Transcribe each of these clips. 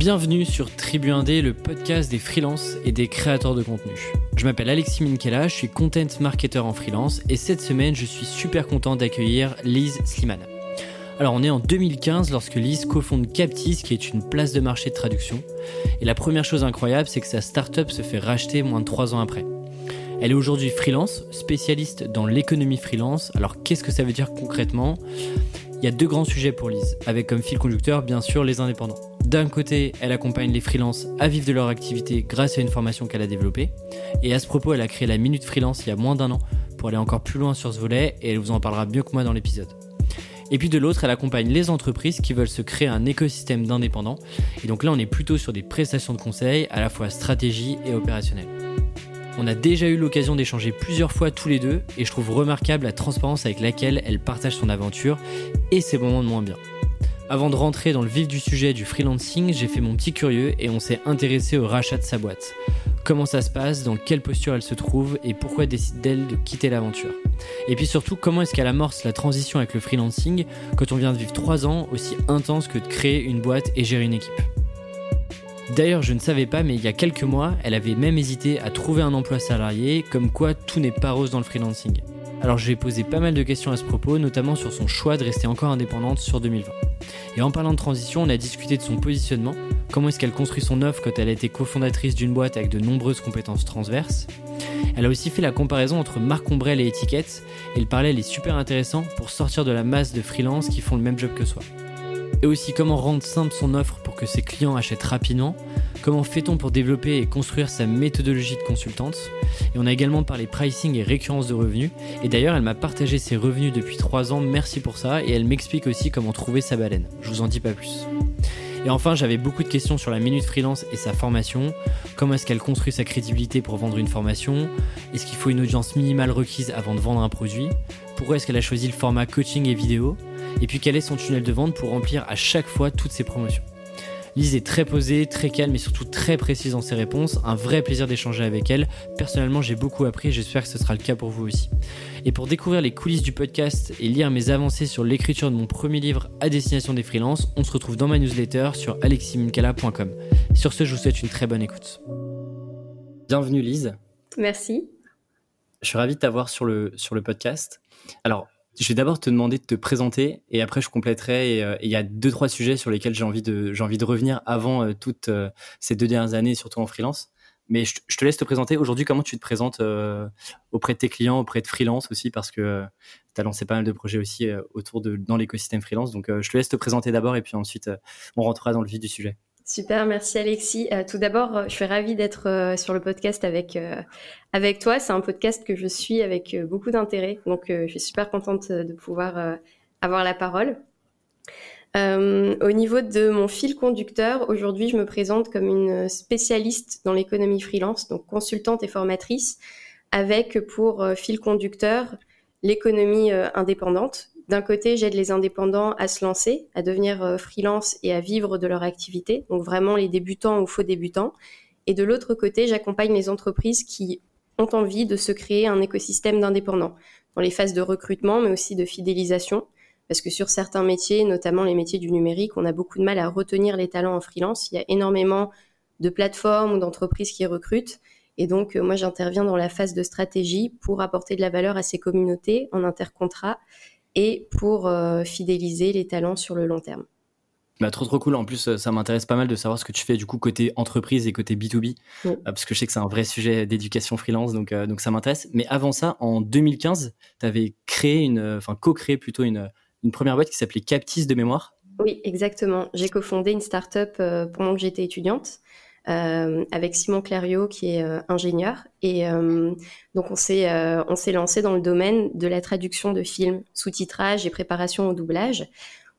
Bienvenue sur Tribu Indé, le podcast des freelances et des créateurs de contenu. Je m'appelle Alexis Minkela, je suis content marketer en freelance et cette semaine je suis super content d'accueillir Lise Slimane. Alors on est en 2015 lorsque Lise cofonde Captis qui est une place de marché de traduction. Et la première chose incroyable c'est que sa startup se fait racheter moins de 3 ans après. Elle est aujourd'hui freelance, spécialiste dans l'économie freelance. Alors qu'est-ce que ça veut dire concrètement? Il y a deux grands sujets pour Lise, avec comme fil conducteur bien sûr les indépendants. D'un côté, elle accompagne les freelances à vivre de leur activité grâce à une formation qu'elle a développée. Et à ce propos, elle a créé la Minute Freelance il y a moins d'un an pour aller encore plus loin sur ce volet et elle vous en parlera mieux que moi dans l'épisode. Et puis de l'autre, elle accompagne les entreprises qui veulent se créer un écosystème d'indépendants. Et donc là, on est plutôt sur des prestations de conseil, à la fois stratégie et opérationnelle. On a déjà eu l'occasion d'échanger plusieurs fois tous les deux et je trouve remarquable la transparence avec laquelle elle partage son aventure et ses moments de moins bien. Avant de rentrer dans le vif du sujet du freelancing, j'ai fait mon petit curieux et on s'est intéressé au rachat de sa boîte. Comment ça se passe, dans quelle posture elle se trouve et pourquoi décide-t-elle de quitter l'aventure? Et puis surtout, comment est-ce qu'elle amorce la transition avec le freelancing quand on vient de vivre 3 ans aussi intense que de créer une boîte et gérer une équipe? D'ailleurs, je ne savais pas, mais il y a quelques mois, elle avait même hésité à trouver un emploi salarié, comme quoi tout n'est pas rose dans le freelancing. Alors je lui ai posé pas mal de questions à ce propos, notamment sur son choix de rester encore indépendante sur 2020. Et en parlant de transition, on a discuté de son positionnement, comment est-ce qu'elle construit son offre quand elle a été cofondatrice d'une boîte avec de nombreuses compétences transverses? Elle a aussi fait la comparaison entre marque ombrelle et étiquette, et le parallèle est super intéressant pour sortir de la masse de freelance qui font le même job que soi. Et aussi comment rendre simple son offre pour que ses clients achètent rapidement, comment fait-on pour développer et construire sa méthodologie de consultante, et on a également parlé pricing et récurrence de revenus, et d'ailleurs elle m'a partagé ses revenus depuis 3 ans, merci pour ça, et elle m'explique aussi comment trouver sa baleine. Je vous en dis pas plus. Et enfin, j'avais beaucoup de questions sur la minute freelance et sa formation. Comment est-ce qu'elle construit sa crédibilité pour vendre une formation? Est-ce qu'il faut une audience minimale requise avant de vendre un produit? Pourquoi est-ce qu'elle a choisi le format coaching et vidéo? Et puis quel est son tunnel de vente pour remplir à chaque fois toutes ses promotions? Lise est très posée, très calme et surtout très précise dans ses réponses. Un vrai plaisir d'échanger avec elle. Personnellement, j'ai beaucoup appris et j'espère que ce sera le cas pour vous aussi. Et pour découvrir les coulisses du podcast et lire mes avancées sur l'écriture de mon premier livre à destination des freelances, on se retrouve dans ma newsletter sur aleximinkala.com. Sur ce, je vous souhaite une très bonne écoute. Bienvenue Lise. Merci. Je suis ravi de t'avoir sur le, sur le podcast. Alors, je vais d'abord te demander de te présenter et après je compléterai. Euh, il y a deux trois sujets sur lesquels j'ai envie de j'ai envie de revenir avant euh, toutes euh, ces deux dernières années, surtout en freelance. Mais je, te laisse te présenter aujourd'hui. Comment tu te présentes auprès de tes clients, auprès de freelance aussi, parce que tu as lancé pas mal de projets aussi autour de dans l'écosystème freelance. Donc je te laisse te présenter d'abord et puis ensuite on rentrera dans le vif du sujet. Super, merci Alexis. Euh, tout d'abord, euh, je suis ravie d'être euh, sur le podcast avec, avec toi. C'est un podcast que je suis avec beaucoup d'intérêt, donc je suis super contente de pouvoir avoir la parole. au niveau de mon fil conducteur, aujourd'hui, je me présente comme une spécialiste dans l'économie freelance, donc consultante et formatrice, avec pour fil conducteur l'économie indépendante, d'un côté, j'aide les indépendants à se lancer, à devenir euh, freelance et à vivre de leur activité, donc vraiment les débutants ou faux débutants. Et de l'autre côté, j'accompagne les entreprises qui ont envie de se créer un écosystème d'indépendants dans les phases de recrutement, mais aussi de fidélisation. Parce que sur certains métiers, notamment les métiers du numérique, on a beaucoup de mal à retenir les talents en freelance. Il y a énormément de plateformes ou d'entreprises qui recrutent. Et donc, euh, moi, j'interviens dans la phase de stratégie pour apporter de la valeur à ces communautés en intercontrat et pour euh, fidéliser les talents sur le long terme. Bah, trop trop cool. En plus, ça m'intéresse pas mal de savoir ce que tu fais du coup côté entreprise et côté B2B, euh, parce que je sais que c'est un vrai sujet d'éducation freelance, donc, euh, donc ça m'intéresse. Mais avant ça, en 2015, tu avais créé une, enfin co-créé plutôt une, une première boîte qui s'appelait Captis de mémoire. Oui, exactement. J'ai cofondé une startup pendant que j'étais étudiante. Euh, avec Simon Clariot qui est euh, ingénieur. Et euh, donc on s'est on s'est lancé dans le domaine de la traduction de films, sous-titrage et préparation au doublage.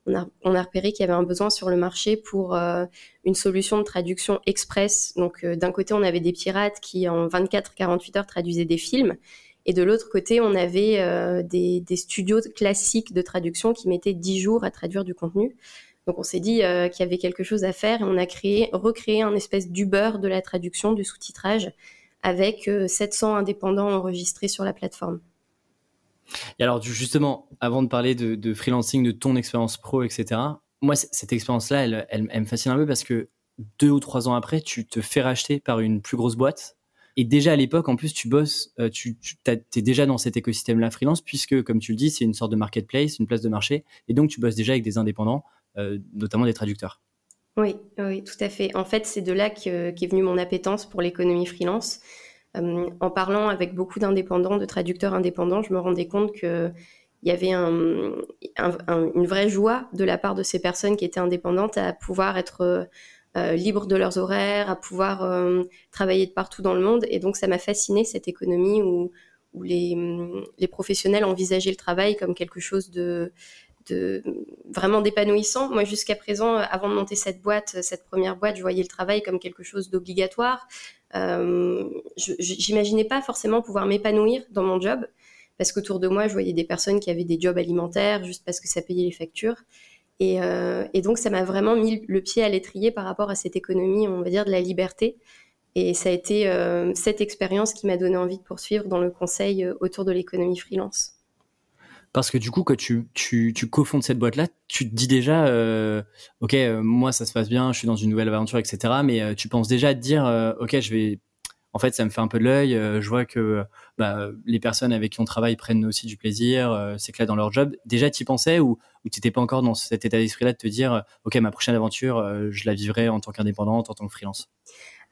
On a, on a repéré qu'il y avait un besoin sur le marché pour une solution de traduction express. Donc d'un côté on avait des pirates qui en 24-48 heures traduisaient des films. Et de l'autre côté, on avait des, des, studios classiques de traduction qui mettaient 10 jours à traduire du contenu. Donc on s'est dit euh, qu'il y avait quelque chose à faire et on a créé, recréé un espèce d'Uber de la traduction, du sous-titrage, avec 700 euh, indépendants enregistrés sur la plateforme. Et alors justement, avant de parler de, freelancing, de ton expérience pro, etc., moi, cette expérience-là, elle, me fascine un peu parce que deux ou trois ans après, tu te fais racheter par une plus grosse boîte. Et déjà à l'époque, en plus, tu bosses, euh, tu, tu es déjà dans cet écosystème-là freelance, puisque, comme tu le dis, c'est une sorte de marketplace, une place de marché. Et donc, tu bosses déjà avec des indépendants, notamment des traducteurs. Oui, oui, tout à fait. En fait, c'est de là qu'est venue mon appétence pour l'économie freelance. Euh, en parlant avec beaucoup d'indépendants, de traducteurs indépendants, je me rendais compte que il y avait une vraie joie de la part de ces personnes qui étaient indépendantes à pouvoir être euh, libres de leurs horaires, à pouvoir euh, travailler de partout dans le monde. Et donc, ça m'a fasciné cette économie où, les, professionnels envisageaient le travail comme quelque chose de, vraiment d'épanouissant. Moi, jusqu'à présent, avant de monter cette boîte, cette première boîte, je voyais le travail comme quelque chose d'obligatoire. Euh, J'imaginais pas forcément pouvoir m'épanouir dans mon job parce qu'autour de moi, je voyais des personnes qui avaient des jobs alimentaires juste parce que ça payait les factures. Et, euh, donc, ça m'a vraiment mis le pied à l'étrier par rapport à cette économie, on va dire, de la liberté. Et ça a été euh, cette expérience qui m'a donné envie de poursuivre dans le conseil euh, autour de l'économie freelance. Parce que du coup, quand tu, tu, cofondes cette boîte-là, tu te dis déjà, OK, moi, ça se passe bien, je suis dans une nouvelle aventure, etc. Mais tu penses déjà à te dire, OK, je vais en fait, ça me fait un peu de l'œil. Euh, je vois que bah, les personnes avec qui on travaille prennent aussi du plaisir, euh, s'éclatent dans leur job. Déjà, tu y pensais ou, ou tu n'étais pas encore dans cet état d'esprit-là de te dire, euh, OK, ma prochaine aventure, je la vivrai en tant qu'indépendante, en tant que freelance?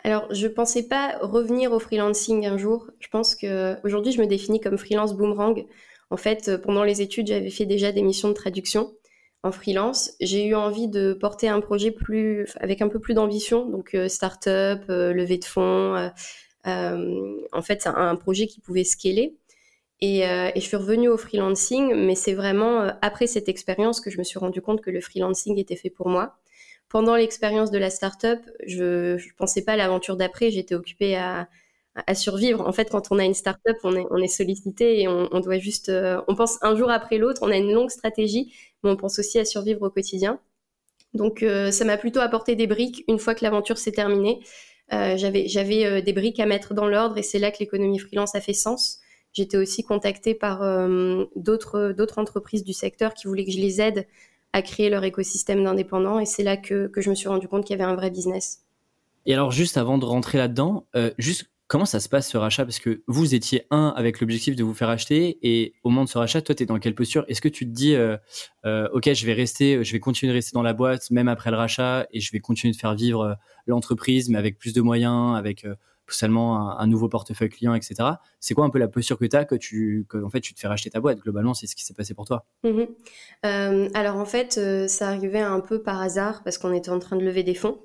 Alors, je pensais pas revenir au freelancing un jour. Je pense que aujourd'hui, je me définis comme freelance boomerang. En fait, pendant les études, j'avais fait déjà des missions de traduction en freelance. J'ai eu envie de porter un projet plus, avec un peu plus d'ambition, donc start-up, levée de fonds, euh, en fait, c'est un, projet qui pouvait scaler. Et, euh, je suis revenue au freelancing, mais c'est vraiment euh, après cette expérience que je me suis rendu compte que le freelancing était fait pour moi. Pendant l'expérience de la startup, je ne pensais pas à l'aventure d'après, j'étais occupée à, à, survivre. En fait, quand on a une startup, on est, on est sollicité et on, doit juste, on pense un jour après l'autre, on a une longue stratégie, mais on pense aussi à survivre au quotidien. Donc, ça m'a plutôt apporté des briques une fois que l'aventure s'est terminée. Euh, j'avais euh, des briques à mettre dans l'ordre et c'est là que l'économie freelance a fait sens. J'étais aussi contactée par euh, d'autres d'autres entreprises du secteur qui voulaient que je les aide à créer leur écosystème d'indépendants et c'est là que, que je me suis rendu compte qu'il y avait un vrai business. Et alors juste avant de rentrer là-dedans, juste Comment ça se passe ce rachat? Parce que vous étiez un avec l'objectif de vous faire acheter et au moment de ce rachat, toi, tu es dans quelle posture? Est-ce que tu te dis, euh, euh, OK, je vais rester, je vais continuer de rester dans la boîte même après le rachat et je vais continuer de faire vivre euh, l'entreprise, mais avec plus de moyens, avec seulement un, nouveau portefeuille client, etc. C'est quoi un peu la posture que tu as que tu, en fait, tu te fais racheter ta boîte? Globalement, c'est ce qui s'est passé pour toi. Mmh alors en fait, ça arrivait un peu par hasard parce qu'on était en train de lever des fonds.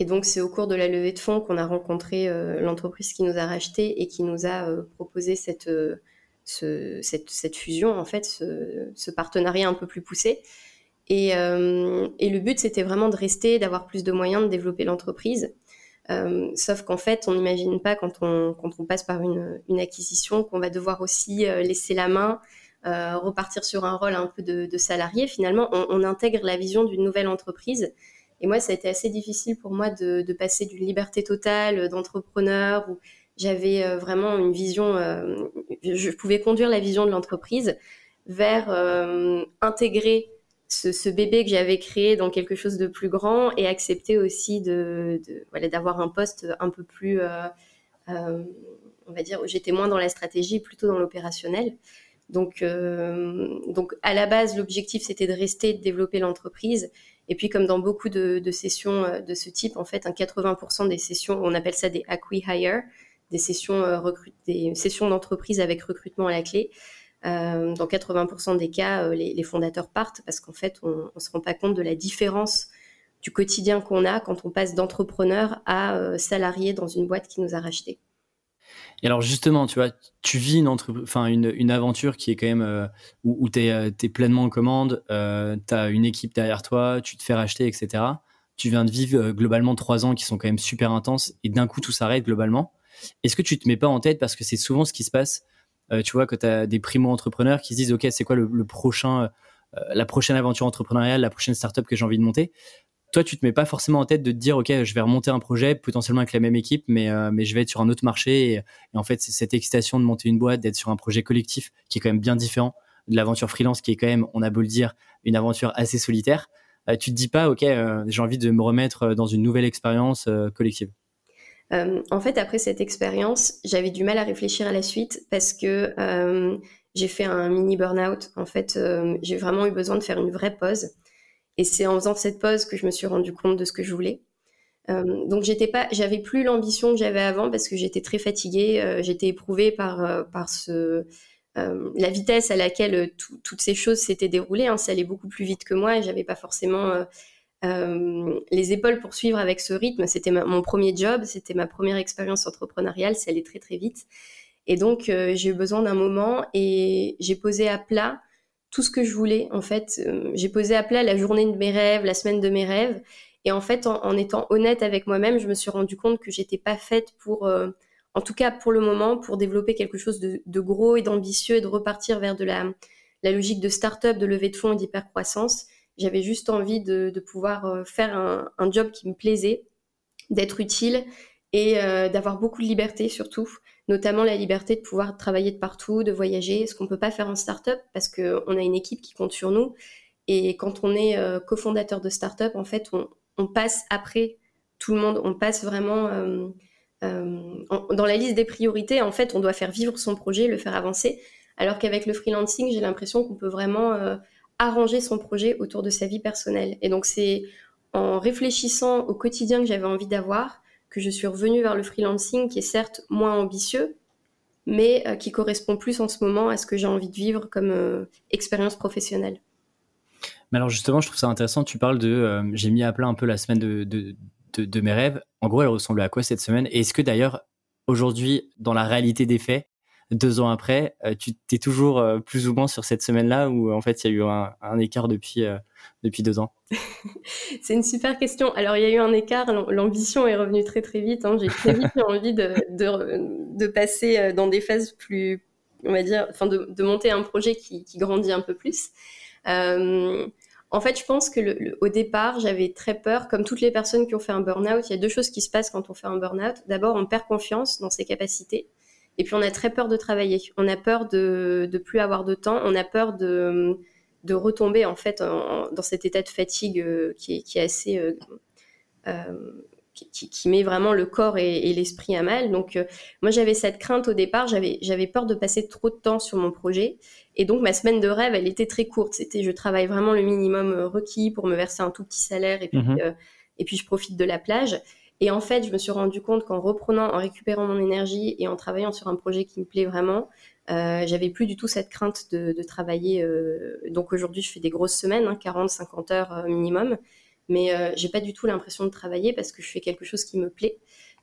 Et donc, c'est au cours de la levée de fonds qu'on a rencontré euh, l'entreprise qui nous a racheté et qui nous a euh, proposé cette, euh, cette, fusion, en fait, ce, partenariat un peu plus poussé. Et, le but, c'était vraiment de rester, d'avoir plus de moyens de développer l'entreprise. sauf qu'en fait, on n'imagine pas quand on, quand on passe par une, acquisition qu'on va devoir aussi laisser la main, repartir sur un rôle un peu de, salarié. Finalement, on intègre la vision d'une nouvelle entreprise et moi, ça a été assez difficile pour moi de, passer d'une liberté totale euh, d'entrepreneur où j'avais euh, vraiment une vision, euh, je pouvais conduire la vision de l'entreprise vers intégrer ce, bébé que j'avais créé dans quelque chose de plus grand et accepter aussi de, d'avoir un poste un peu plus, on va dire, j'étais moins dans la stratégie, plutôt dans l'opérationnel. Donc, donc à la base, l'objectif c'était de rester, de développer l'entreprise et puis, comme dans beaucoup de, sessions euh, de ce type, en fait, un 80% des sessions, on appelle ça des acqui-hire, des sessions, euh, des sessions d'entreprise avec recrutement à la clé. Euh, dans 80% des cas, les, fondateurs partent parce qu'en fait, on ne se rend pas compte de la différence du quotidien qu'on a quand on passe d'entrepreneur à salarié dans une boîte qui nous a racheté. Et alors justement, tu vois, tu vis une, une, aventure qui est quand même euh, où, tu es, euh, pleinement en commande, euh, tu as une équipe derrière toi, tu te fais racheter, etc. Tu viens de vivre globalement trois ans qui sont quand même super intenses et d'un coup tout s'arrête globalement. Est-ce que tu te mets pas en tête parce que c'est souvent ce qui se passe, tu vois, quand tu as des primo-entrepreneurs qui se disent, OK, c'est quoi prochain, la prochaine aventure entrepreneuriale, la prochaine startup que j'ai envie de monter? Toi, tu te mets pas forcément en tête de te dire, OK, je vais remonter un projet potentiellement avec la même équipe, mais, euh, mais je vais être sur un autre marché. Et, en fait, c'est cette excitation de monter une boîte, d'être sur un projet collectif qui est quand même bien différent de l'aventure freelance, qui est quand même, on a beau le dire, une aventure assez solitaire. tu te dis pas, ok, j'ai envie de me remettre dans une nouvelle expérience collective En fait, après cette expérience, j'avais du mal à réfléchir à la suite parce que j'ai fait un mini burn-out. En fait, j'ai vraiment eu besoin de faire une vraie pause. Et c'est en faisant cette pause que je me suis rendu compte de ce que je voulais. Euh, donc j'étais pas, j'avais plus l'ambition que j'avais avant parce que j'étais très fatiguée, euh, j'étais éprouvée par euh, par ce la vitesse à laquelle toutes ces choses s'étaient déroulées. Hein, ça allait beaucoup plus vite que moi et j'avais pas forcément les épaules pour suivre avec ce rythme. C'était mon premier job, c'était ma première expérience entrepreneuriale, ça allait très très vite. Et donc j'ai eu besoin d'un moment et j'ai posé à plat tout ce que je voulais. En fait, j'ai posé à plat la journée de mes rêves, la semaine de mes rêves. Et en fait, en, étant honnête avec moi-même, je me suis rendu compte que j'étais pas faite pour, euh, en tout cas pour le moment, pour développer quelque chose de, gros et d'ambitieux et de repartir vers de la, la logique de start-up, de levée de fonds et d'hypercroissance. J'avais juste envie de, pouvoir euh, faire un, job qui me plaisait, d'être utile et euh, d'avoir beaucoup de liberté surtout, notamment la liberté de pouvoir travailler de partout, de voyager, ce qu'on peut pas faire en start-up parce qu'on a une équipe qui compte sur nous. Et quand on est cofondateur de start-up, en fait, on, passe après tout le monde, on passe vraiment euh, euh, dans la liste des priorités. En fait, on doit faire vivre son projet, le faire avancer. Alors qu'avec le freelancing, j'ai l'impression qu'on peut vraiment euh, arranger son projet autour de sa vie personnelle. Et donc, c'est en réfléchissant au quotidien que j'avais envie d'avoir que je suis revenue vers le freelancing, qui est certes moins ambitieux, mais qui correspond plus en ce moment à ce que j'ai envie de vivre comme expérience professionnelle. Mais alors justement, je trouve ça intéressant. Tu parles de, euh, j'ai mis à plat un peu la semaine de, de, de, mes rêves. En gros, elle ressemblait à quoi cette semaine? Et est-ce que d'ailleurs, aujourd'hui, dans la réalité des faits, deux ans après, euh, tu t'es toujours euh, plus ou moins sur cette semaine-là ou en fait il y a eu un, un écart depuis, depuis deux ans? C'est une super question. Alors il y a eu un écart, l'ambition est revenue très très vite. Hein. J'ai très vite eu envie de, de, de, passer dans des phases plus, on va dire, enfin de, de monter un projet qui, qui grandit un peu plus. Euh, en fait, je pense que le, au départ, j'avais très peur, comme toutes les personnes qui ont fait un burn-out, il y a deux choses qui se passent quand on fait un burn-out. D'abord, on perd confiance dans ses capacités, et puis on a très peur de travailler. On a peur de ne plus avoir de temps, on a peur de, de retomber en fait dans cet état de fatigue euh, qui, est, qui, est, assez euh, euh, qui, met vraiment le corps et, l'esprit à mal. Donc, moi, j'avais cette crainte au départ. J'avais, peur de passer trop de temps sur mon projet. Et donc, ma semaine de rêve, elle était très courte. C'était, je travaille vraiment le minimum requis pour me verser un tout petit salaire et puis, mhm. et puis je profite de la plage. Et en fait, je me suis rendu compte qu'en reprenant, en récupérant mon énergie et en travaillant sur un projet qui me plaît vraiment, euh, j'avais plus du tout cette crainte de, travailler. donc aujourd'hui, je fais des grosses semaines, hein, 40-50 heures minimum mais euh, j'ai pas du tout l'impression de travailler parce que je fais quelque chose qui me plaît.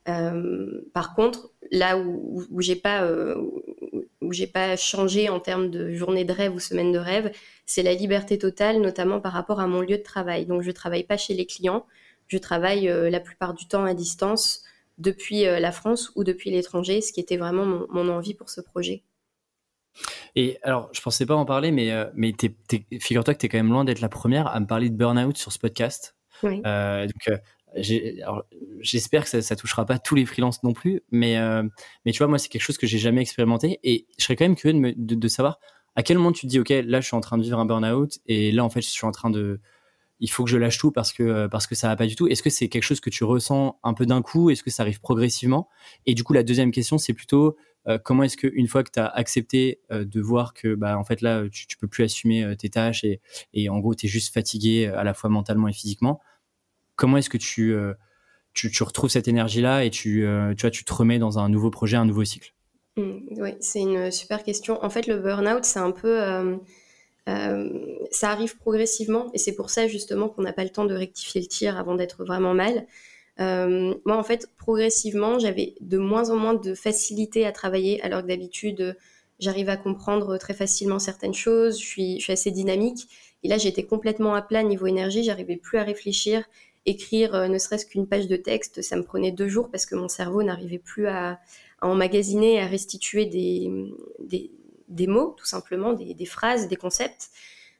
Euh, par contre, là où, où, j'ai pas euh, où j'ai pas changé en termes de journée de rêve ou semaine de rêve, c'est la liberté totale, notamment par rapport à mon lieu de travail. Donc je travaille pas chez les clients, je travaille la plupart du temps à distance depuis la France ou depuis l'étranger, ce qui était vraiment mon, envie pour ce projet. Et alors, je pensais pas en parler, mais, mais figure-toi que tu es quand même loin d'être la première à me parler de burn-out sur ce podcast. Euh, donc, euh, j'espère que ça, ça touchera pas tous les freelances non plus, mais, euh, mais tu vois, moi, c'est quelque chose que j'ai jamais expérimenté et je serais quand même curieux de, de, savoir à quel moment tu te dis, OK, là, je suis en train de vivre un burn-out et là, en fait, je suis en train de, il faut que je lâche tout parce que parce que ça va pas du tout. Est-ce que c'est quelque chose que tu ressens un peu d'un coup? Est-ce que ça arrive progressivement? Et du coup, la deuxième question, c'est plutôt comment est-ce que une fois que tu as accepté de voir que bah en fait là tu, tu peux plus assumer tes tâches et, et en gros tu es juste fatigué à la fois mentalement et physiquement, comment est-ce que tu, euh, tu, retrouves cette énergie-là et tu, euh, tu, vois, tu te remets dans un nouveau projet, un nouveau cycle? Mmh, Oui, c'est une super question. En fait, le burn-out, c'est un peu... Euh, ça arrive progressivement et c'est pour ça justement qu'on n'a pas le temps de rectifier le tir avant d'être vraiment mal. moi, en fait, progressivement, j'avais de moins en moins de facilité à travailler, alors que d'habitude, j'arrive à comprendre très facilement certaines choses, je suis, assez dynamique. Et là, j'étais complètement à plat niveau énergie, j'arrivais plus à réfléchir, écrire euh, ne serait-ce qu'une page de texte, ça me prenait deux jours parce que mon cerveau n'arrivait plus à, emmagasiner, à restituer des, mots, tout simplement, des, phrases, des concepts.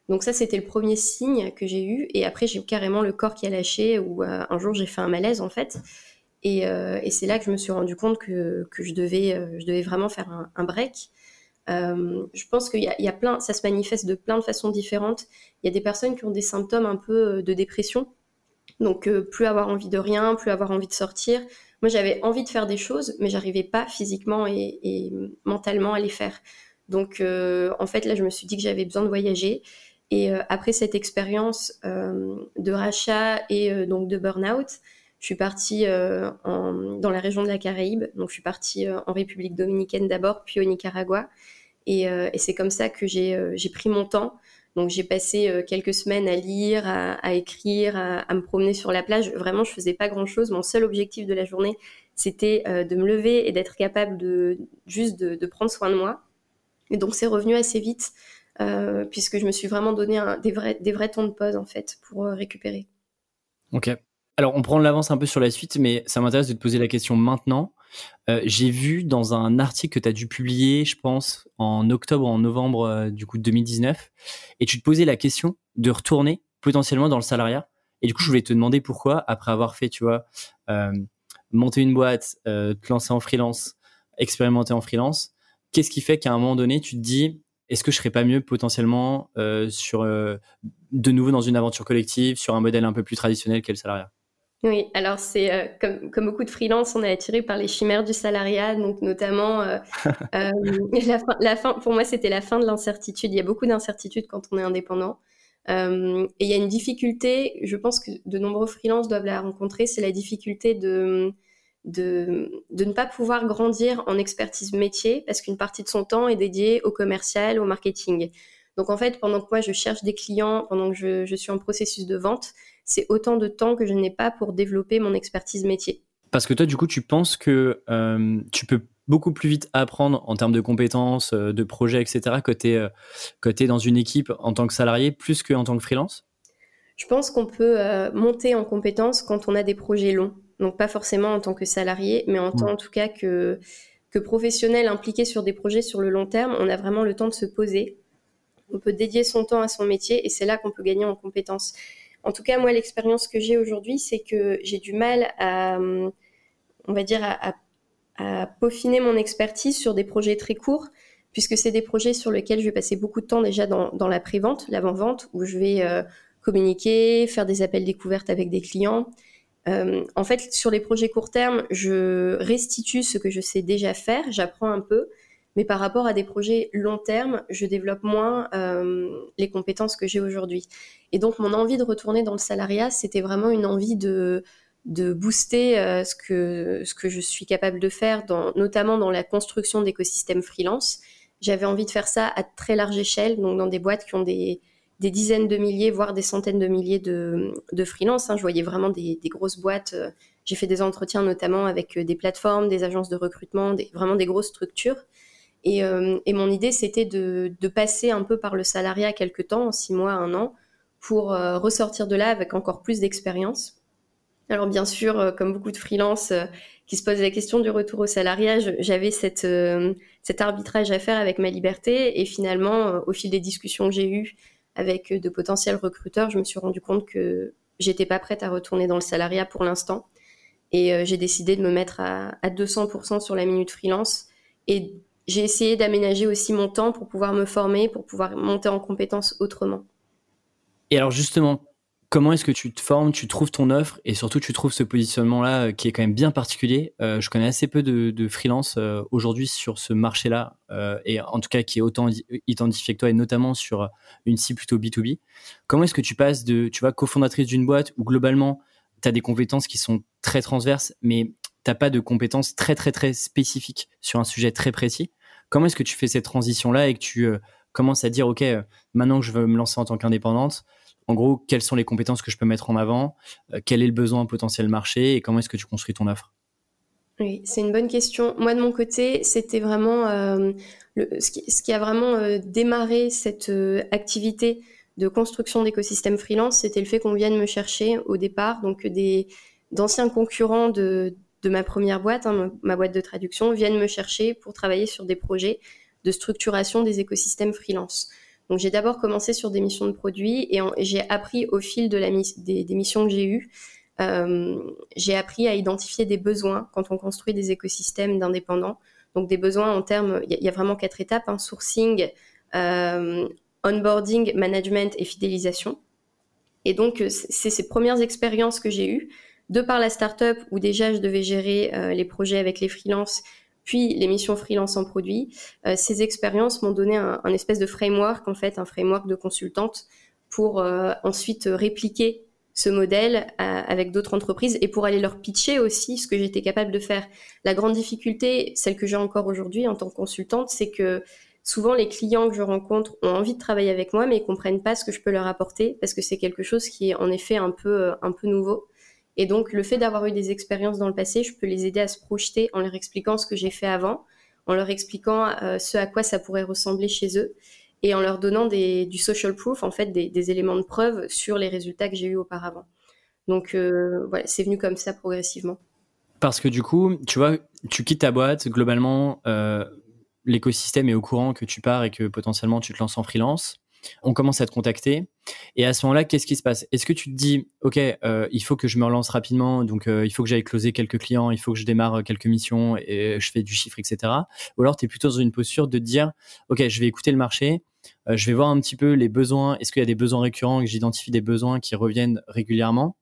Donc ça, c'était le premier signe que j'ai eu. Et après, j'ai eu carrément le corps qui a lâché, ou euh, un jour, j'ai fait un malaise, en fait. Et, euh, c'est là que je me suis rendu compte que, je, devais, je devais vraiment faire un, break. je pense qu'il y, a plein, ça se manifeste de plein de façons différentes. Il y a des personnes qui ont des symptômes un peu de dépression, donc plus avoir envie de rien, plus avoir envie de sortir. Moi, j'avais envie de faire des choses, mais j'arrivais pas physiquement et, mentalement à les faire. Donc, en fait, là, je me suis dit que j'avais besoin de voyager. Et après cette expérience de rachat et donc de burn-out, je suis partie euh, dans la région de la Caraïbe. Donc, je suis partie euh, en République dominicaine d'abord, puis au Nicaragua. Et, euh, c'est comme ça que j'ai pris mon temps. Donc, j'ai passé quelques semaines à lire, à, écrire, à, me promener sur la plage. Vraiment, je faisais pas grand-chose. Mon seul objectif de la journée, c'était de me lever et d'être capable de juste de, prendre soin de moi. Et donc, c'est revenu assez vite, puisque je me suis vraiment donné des, vrais, des vrais temps de pause, en fait, pour récupérer. Ok. Alors, on prend l'avance un peu sur la suite, mais ça m'intéresse de te poser la question maintenant. Euh, j'ai vu dans un article que tu as dû publier, je pense, en octobre en novembre euh, du coup 2019, et tu te posais la question de retourner potentiellement dans le salariat. Et du coup, je voulais te demander pourquoi, après avoir fait, tu vois, euh, monter une boîte, te lancer en freelance, expérimenter en freelance, qu'est-ce qui fait qu'à un moment donné, tu te dis, est-ce que je serais pas mieux potentiellement sur de nouveau dans une aventure collective, sur un modèle un peu plus traditionnel qu'est le salariat? Oui, alors c'est euh, comme, comme, beaucoup de freelance, on est attiré par les chimères du salariat, donc notamment euh, euh, la, fin, la, fin, pour moi c'était la fin de l'incertitude. Il y a beaucoup d'incertitudes quand on est indépendant. et il y a une difficulté, je pense que de nombreux freelances doivent la rencontrer, c'est la difficulté de, de, de, ne pas pouvoir grandir en expertise métier parce qu'une partie de son temps est dédiée au commercial, au marketing. Donc en fait, pendant que moi je cherche des clients, pendant que je, je suis en processus de vente, c'est autant de temps que je n'ai pas pour développer mon expertise métier. Parce que toi, du coup, tu penses que euh, tu peux beaucoup plus vite apprendre en termes de compétences, euh, de projets, etc., que tu es, euh, dans une équipe en tant que salarié plus qu'en tant que freelance? Je pense qu'on peut monter en compétences quand on a des projets longs. Donc pas forcément en tant que salarié, mais en tant en tout cas que, que professionnel impliqué sur des projets sur le long terme, on a vraiment le temps de se poser. On peut dédier son temps à son métier et c'est là qu'on peut gagner en compétences. En tout cas, moi, l'expérience que j'ai aujourd'hui, c'est que j'ai du mal à, on va dire, à, peaufiner mon expertise sur des projets très courts, puisque c'est des projets sur lesquels je vais passer beaucoup de temps déjà dans, la pré-vente, l'avant-vente, où je vais euh, communiquer, faire des appels découvertes avec des clients. Euh, en fait, sur les projets court terme, je restitue ce que je sais déjà faire, j'apprends un peu, mais par rapport à des projets long terme, je développe moins euh, les compétences que j'ai aujourd'hui. Et donc, mon envie de retourner dans le salariat, c'était vraiment une envie de, booster euh, ce, que, je suis capable de faire, notamment dans la construction d'écosystèmes freelance. J'avais envie de faire ça à très large échelle, donc dans des boîtes qui ont des, des dizaines de milliers, voire des centaines de milliers de, de freelance. Hein. Je voyais vraiment des, grosses boîtes. J'ai fait des entretiens notamment avec des plateformes, des agences de recrutement, vraiment des grosses structures. Euh, et, mon idée, c'était de, passer un peu par le salariat quelques temps, six mois, un an, pour euh, ressortir de là avec encore plus d'expérience. Alors bien sûr, euh, comme beaucoup de freelances qui se posent la question du retour au salariat, j'avais cet arbitrage à faire avec ma liberté. Et finalement, au fil des discussions que j'ai eues avec de potentiels recruteurs, je me suis rendu compte que j'étais pas prête à retourner dans le salariat pour l'instant. Et j'ai décidé de me mettre à, à 200% sur la minute freelance et j'ai essayé d'aménager aussi mon temps pour pouvoir me former, pour pouvoir monter en compétences autrement. Et alors justement, comment est-ce que tu te formes, tu trouves ton offre et surtout tu trouves ce positionnement-là euh, qui est quand même bien particulier. Euh, je connais assez peu de, freelance euh, aujourd'hui sur ce marché-là et en tout cas qui est autant identifié que toi et notamment sur une cible plutôt B2B. Comment est-ce que tu passes de, tu vois, cofondatrice d'une boîte où globalement tu as des compétences qui sont très transverses mais tu n'as pas de compétences très très très spécifiques sur un sujet très précis Comment est-ce que tu fais cette transition-là et que tu commences à dire, OK, maintenant que je veux me lancer en tant qu'indépendante, en gros, quelles sont les compétences que je peux mettre en avant euh, Quel est le besoin potentiel marché Et comment est-ce que tu construis ton offre? Oui, c'est une bonne question. Moi, de mon côté, c'était vraiment ce, qui, a vraiment démarré cette activité de construction d'écosystème freelance, c'était le fait qu'on vienne me chercher au départ, donc des d'anciens concurrents de, de ma première boîte, hein, ma boîte de traduction, viennent me chercher pour travailler sur des projets de structuration des écosystèmes freelance. Donc j'ai d'abord commencé sur des missions de produits et, j'ai appris au fil de la, des, missions que j'ai eues, euh, j'ai appris à identifier des besoins quand on construit des écosystèmes d'indépendants. Donc des besoins en termes, il y, a vraiment quatre étapes hein, sourcing, onboarding, management et fidélisation. Et donc c'est ces premières expériences que j'ai eues de par la startup où déjà je devais gérer les projets avec les freelances puis les missions freelance en produit. Euh, ces expériences m'ont donné un, espèce de framework, en fait, un framework de consultante pour euh, ensuite répliquer ce modèle euh, avec d'autres entreprises et pour aller leur pitcher aussi ce que j'étais capable de faire. La grande difficulté, celle que j'ai encore aujourd'hui en tant que consultante, c'est que souvent les clients que je rencontre ont envie de travailler avec moi mais ils comprennent pas ce que je peux leur apporter parce que c'est quelque chose qui est en effet un peu un peu nouveau. Et donc, le fait d'avoir eu des expériences dans le passé, je peux les aider à se projeter en leur expliquant ce que j'ai fait avant, en leur expliquant euh, ce à quoi ça pourrait ressembler chez eux et en leur donnant du social proof, en fait, des, éléments de preuve sur les résultats que j'ai eus auparavant. Donc, euh, voilà, c'est venu comme ça progressivement. Parce que du coup, tu vois, tu quittes ta boîte, globalement, euh, l'écosystème est au courant que tu pars et que potentiellement tu te lances en freelance on commence à te contacter. Et à ce moment-là, qu'est-ce qui se passe? Est-ce que tu te dis, OK, euh, il faut que je me relance rapidement, donc euh, il faut que j'aille closer quelques clients, il faut que je démarre euh, quelques missions et je fais du chiffre, etc. Ou alors tu es plutôt dans une posture de te dire, OK, je vais écouter le marché, je vais voir un petit peu les besoins, est-ce qu'il y a des besoins récurrents, que j'identifie des besoins qui reviennent régulièrement.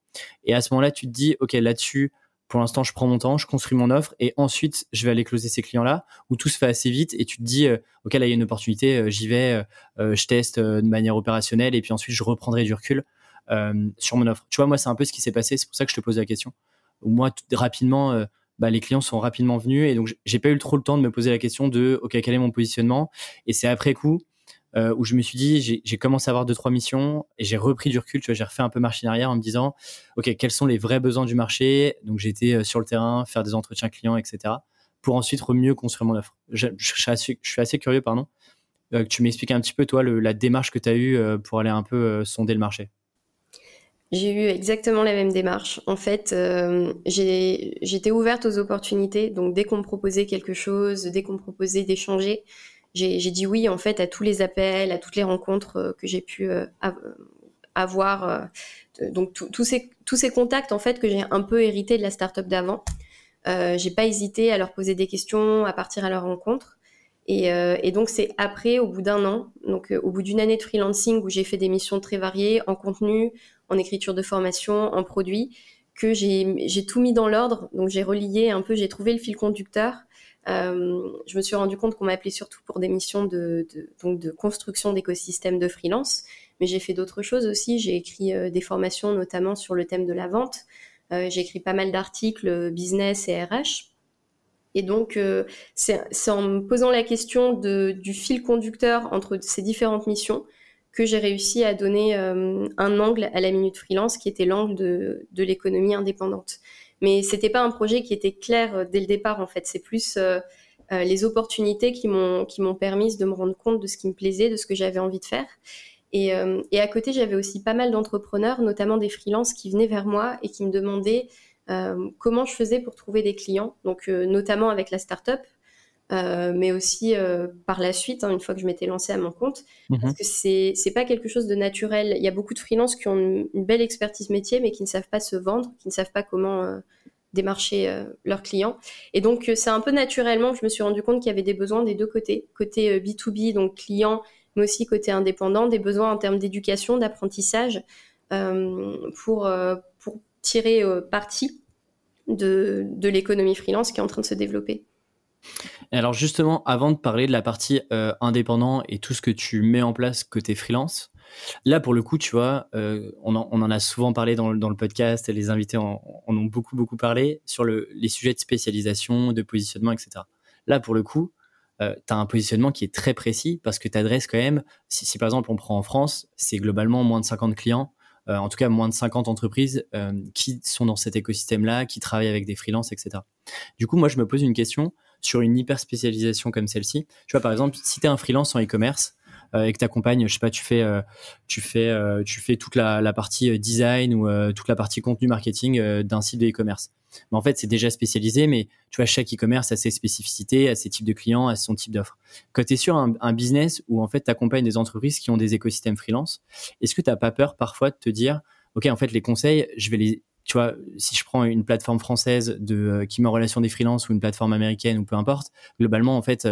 Et à ce moment-là, tu te dis, OK, là-dessus, pour l'instant, je prends mon temps, je construis mon offre et ensuite, je vais aller closer ces clients-là où tout se fait assez vite et tu te dis, euh, OK, là, il y a une opportunité, euh, j'y vais, euh, je teste de manière opérationnelle et puis ensuite, je reprendrai du recul sur mon offre. Tu vois, moi, c'est un peu ce qui s'est passé. C'est pour ça que je te pose la question. Moi, rapidement, bah, les clients sont rapidement venus et donc, j'ai pas eu trop le temps de me poser la question de, OK, quel est mon positionnement? Et c'est après coup, euh, où je me suis dit, j'ai commencé à avoir deux, trois missions et j'ai repris du recul, tu vois, j'ai refait un peu marche arrière en me disant, OK, quels sont les vrais besoins du marché? Donc, été euh, sur le terrain, faire des entretiens clients, etc., pour ensuite mieux construire mon offre. Je, suis, assez, curieux, pardon, euh, que tu m'expliques un petit peu, toi, la démarche que tu as eue pour aller un peu sonder le marché. J'ai eu exactement la même démarche. En fait, j'étais ouverte aux opportunités. Donc, dès qu'on me proposait quelque chose, dès qu'on me proposait d'échanger, j'ai dit oui en fait à tous les appels, à toutes les rencontres euh, que j'ai pu euh, avoir. Euh, donc tous ces, contacts en fait que j'ai un peu hérité de la startup d'avant. Euh, j'ai pas hésité à leur poser des questions, à partir à leur rencontre. Et, donc c'est après, au bout d'un an, donc au bout d'une année de freelancing où j'ai fait des missions très variées en contenu, en écriture de formation, en produit, que j'ai tout mis dans l'ordre. Donc j'ai relié un peu, j'ai trouvé le fil conducteur je me suis rendu compte qu'on m'appelait surtout pour des missions de, construction d'écosystèmes de freelance, mais j'ai fait d'autres choses aussi. J'ai écrit euh, des formations notamment sur le thème de la vente. Euh, j'ai écrit pas mal d'articles business et RH. Et donc, c'est en me posant la question du fil conducteur entre ces différentes missions que j'ai réussi à donner un angle à la minute freelance qui était l'angle de l'économie indépendante. Mais c'était pas un projet qui était clair euh, dès le départ en fait. C'est plus euh, euh, les opportunités qui m'ont qui m'ont permis de me rendre compte de ce qui me plaisait, de ce que j'avais envie de faire. Et, et à côté, j'avais aussi pas mal d'entrepreneurs, notamment des freelances, qui venaient vers moi et qui me demandaient comment je faisais pour trouver des clients. Donc notamment avec la startup, euh, mais aussi euh, par la suite, hein, une fois que je m'étais lancée à mon compte, mhm. parce que c'est c'est pas quelque chose de naturel. Il y a beaucoup de freelances qui ont une, belle expertise métier, mais qui ne savent pas se vendre, qui ne savent pas comment euh, démarcher leurs clients. Et donc c'est un peu naturellement, je me suis rendu compte qu'il y avait des besoins des deux côtés, côté B2B, donc client, mais aussi côté indépendant, des besoins en termes d'éducation, d'apprentissage, pour pour tirer parti de, de l'économie freelance qui est en train de se développer alors justement, avant de parler de la partie euh, indépendant et tout ce que tu mets en place côté freelance, là pour le coup, tu vois, euh, on, en, a souvent parlé dans, le podcast et les invités en, ont beaucoup beaucoup parlé sur les sujets de spécialisation, de positionnement, etc. Là pour le coup, euh, tu as un positionnement qui est très précis parce que tu adresses quand même, si, par exemple on prend en France, c'est globalement moins de 50 clients, en tout cas moins de 50 entreprises qui sont dans cet écosystème-là, qui travaillent avec des freelances, etc. Du coup, moi je me pose une question sur une hyper spécialisation comme celle-ci. Tu vois, par exemple, si tu es un freelance en e-commerce euh, et que tu accompagnes, je sais pas, tu fais, euh, tu fais, euh, tu fais toute la, partie design ou toute la partie contenu marketing d'un site de e-commerce. Mais en fait, c'est déjà spécialisé, mais tu vois, chaque e-commerce a ses spécificités, a ses types de clients, a son type d'offre. Quand tu es sur un, un, business où en fait tu accompagnes des entreprises qui ont des écosystèmes freelance, est-ce que tu n'as pas peur parfois de te dire, OK, en fait, les conseils, je vais les tu vois, si je prends une plateforme française de qui met en relation des freelances ou une plateforme américaine ou peu importe, globalement en fait,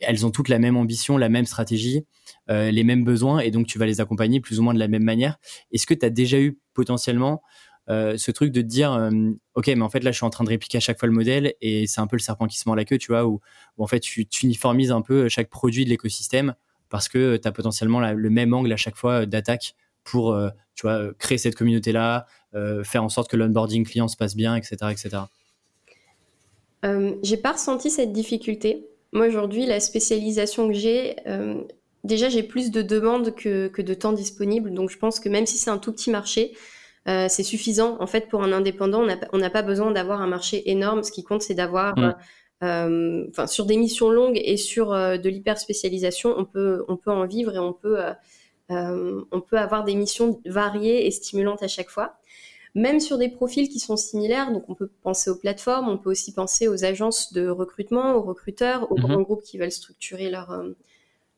elles ont toutes la même ambition, la même stratégie, les mêmes besoins et donc tu vas les accompagner plus ou moins de la même manière. Est-ce que tu as déjà eu potentiellement euh, ce truc de te dire euh, ok mais en fait là je suis en train de répliquer à chaque fois le modèle et c'est un peu le serpent qui se mord la queue tu vois où, en fait tu, uniformises un peu chaque produit de l'écosystème parce que tu as potentiellement le même angle à chaque fois d'attaque pour euh, tu vois créer cette communauté là faire en sorte que l'onboarding client se passe bien etc etc j'ai pas ressenti cette difficulté moi aujourd'hui la spécialisation que j'ai déjà j'ai plus de demandes que, que de temps disponible donc je pense que même si c'est un tout petit marché euh, c'est suffisant. En fait, pour un indépendant, on n'a pas besoin d'avoir un marché énorme. Ce qui compte, c'est d'avoir, mm. euh, sur des missions longues et sur euh, de l'hyper spécialisation, on peut, on peut en vivre et on peut, on peut avoir des missions variées et stimulantes à chaque fois. Même sur des profils qui sont similaires, donc on peut penser aux plateformes, on peut aussi penser aux agences de recrutement, aux recruteurs, aux mm-hmm. grands groupes qui veulent structurer leur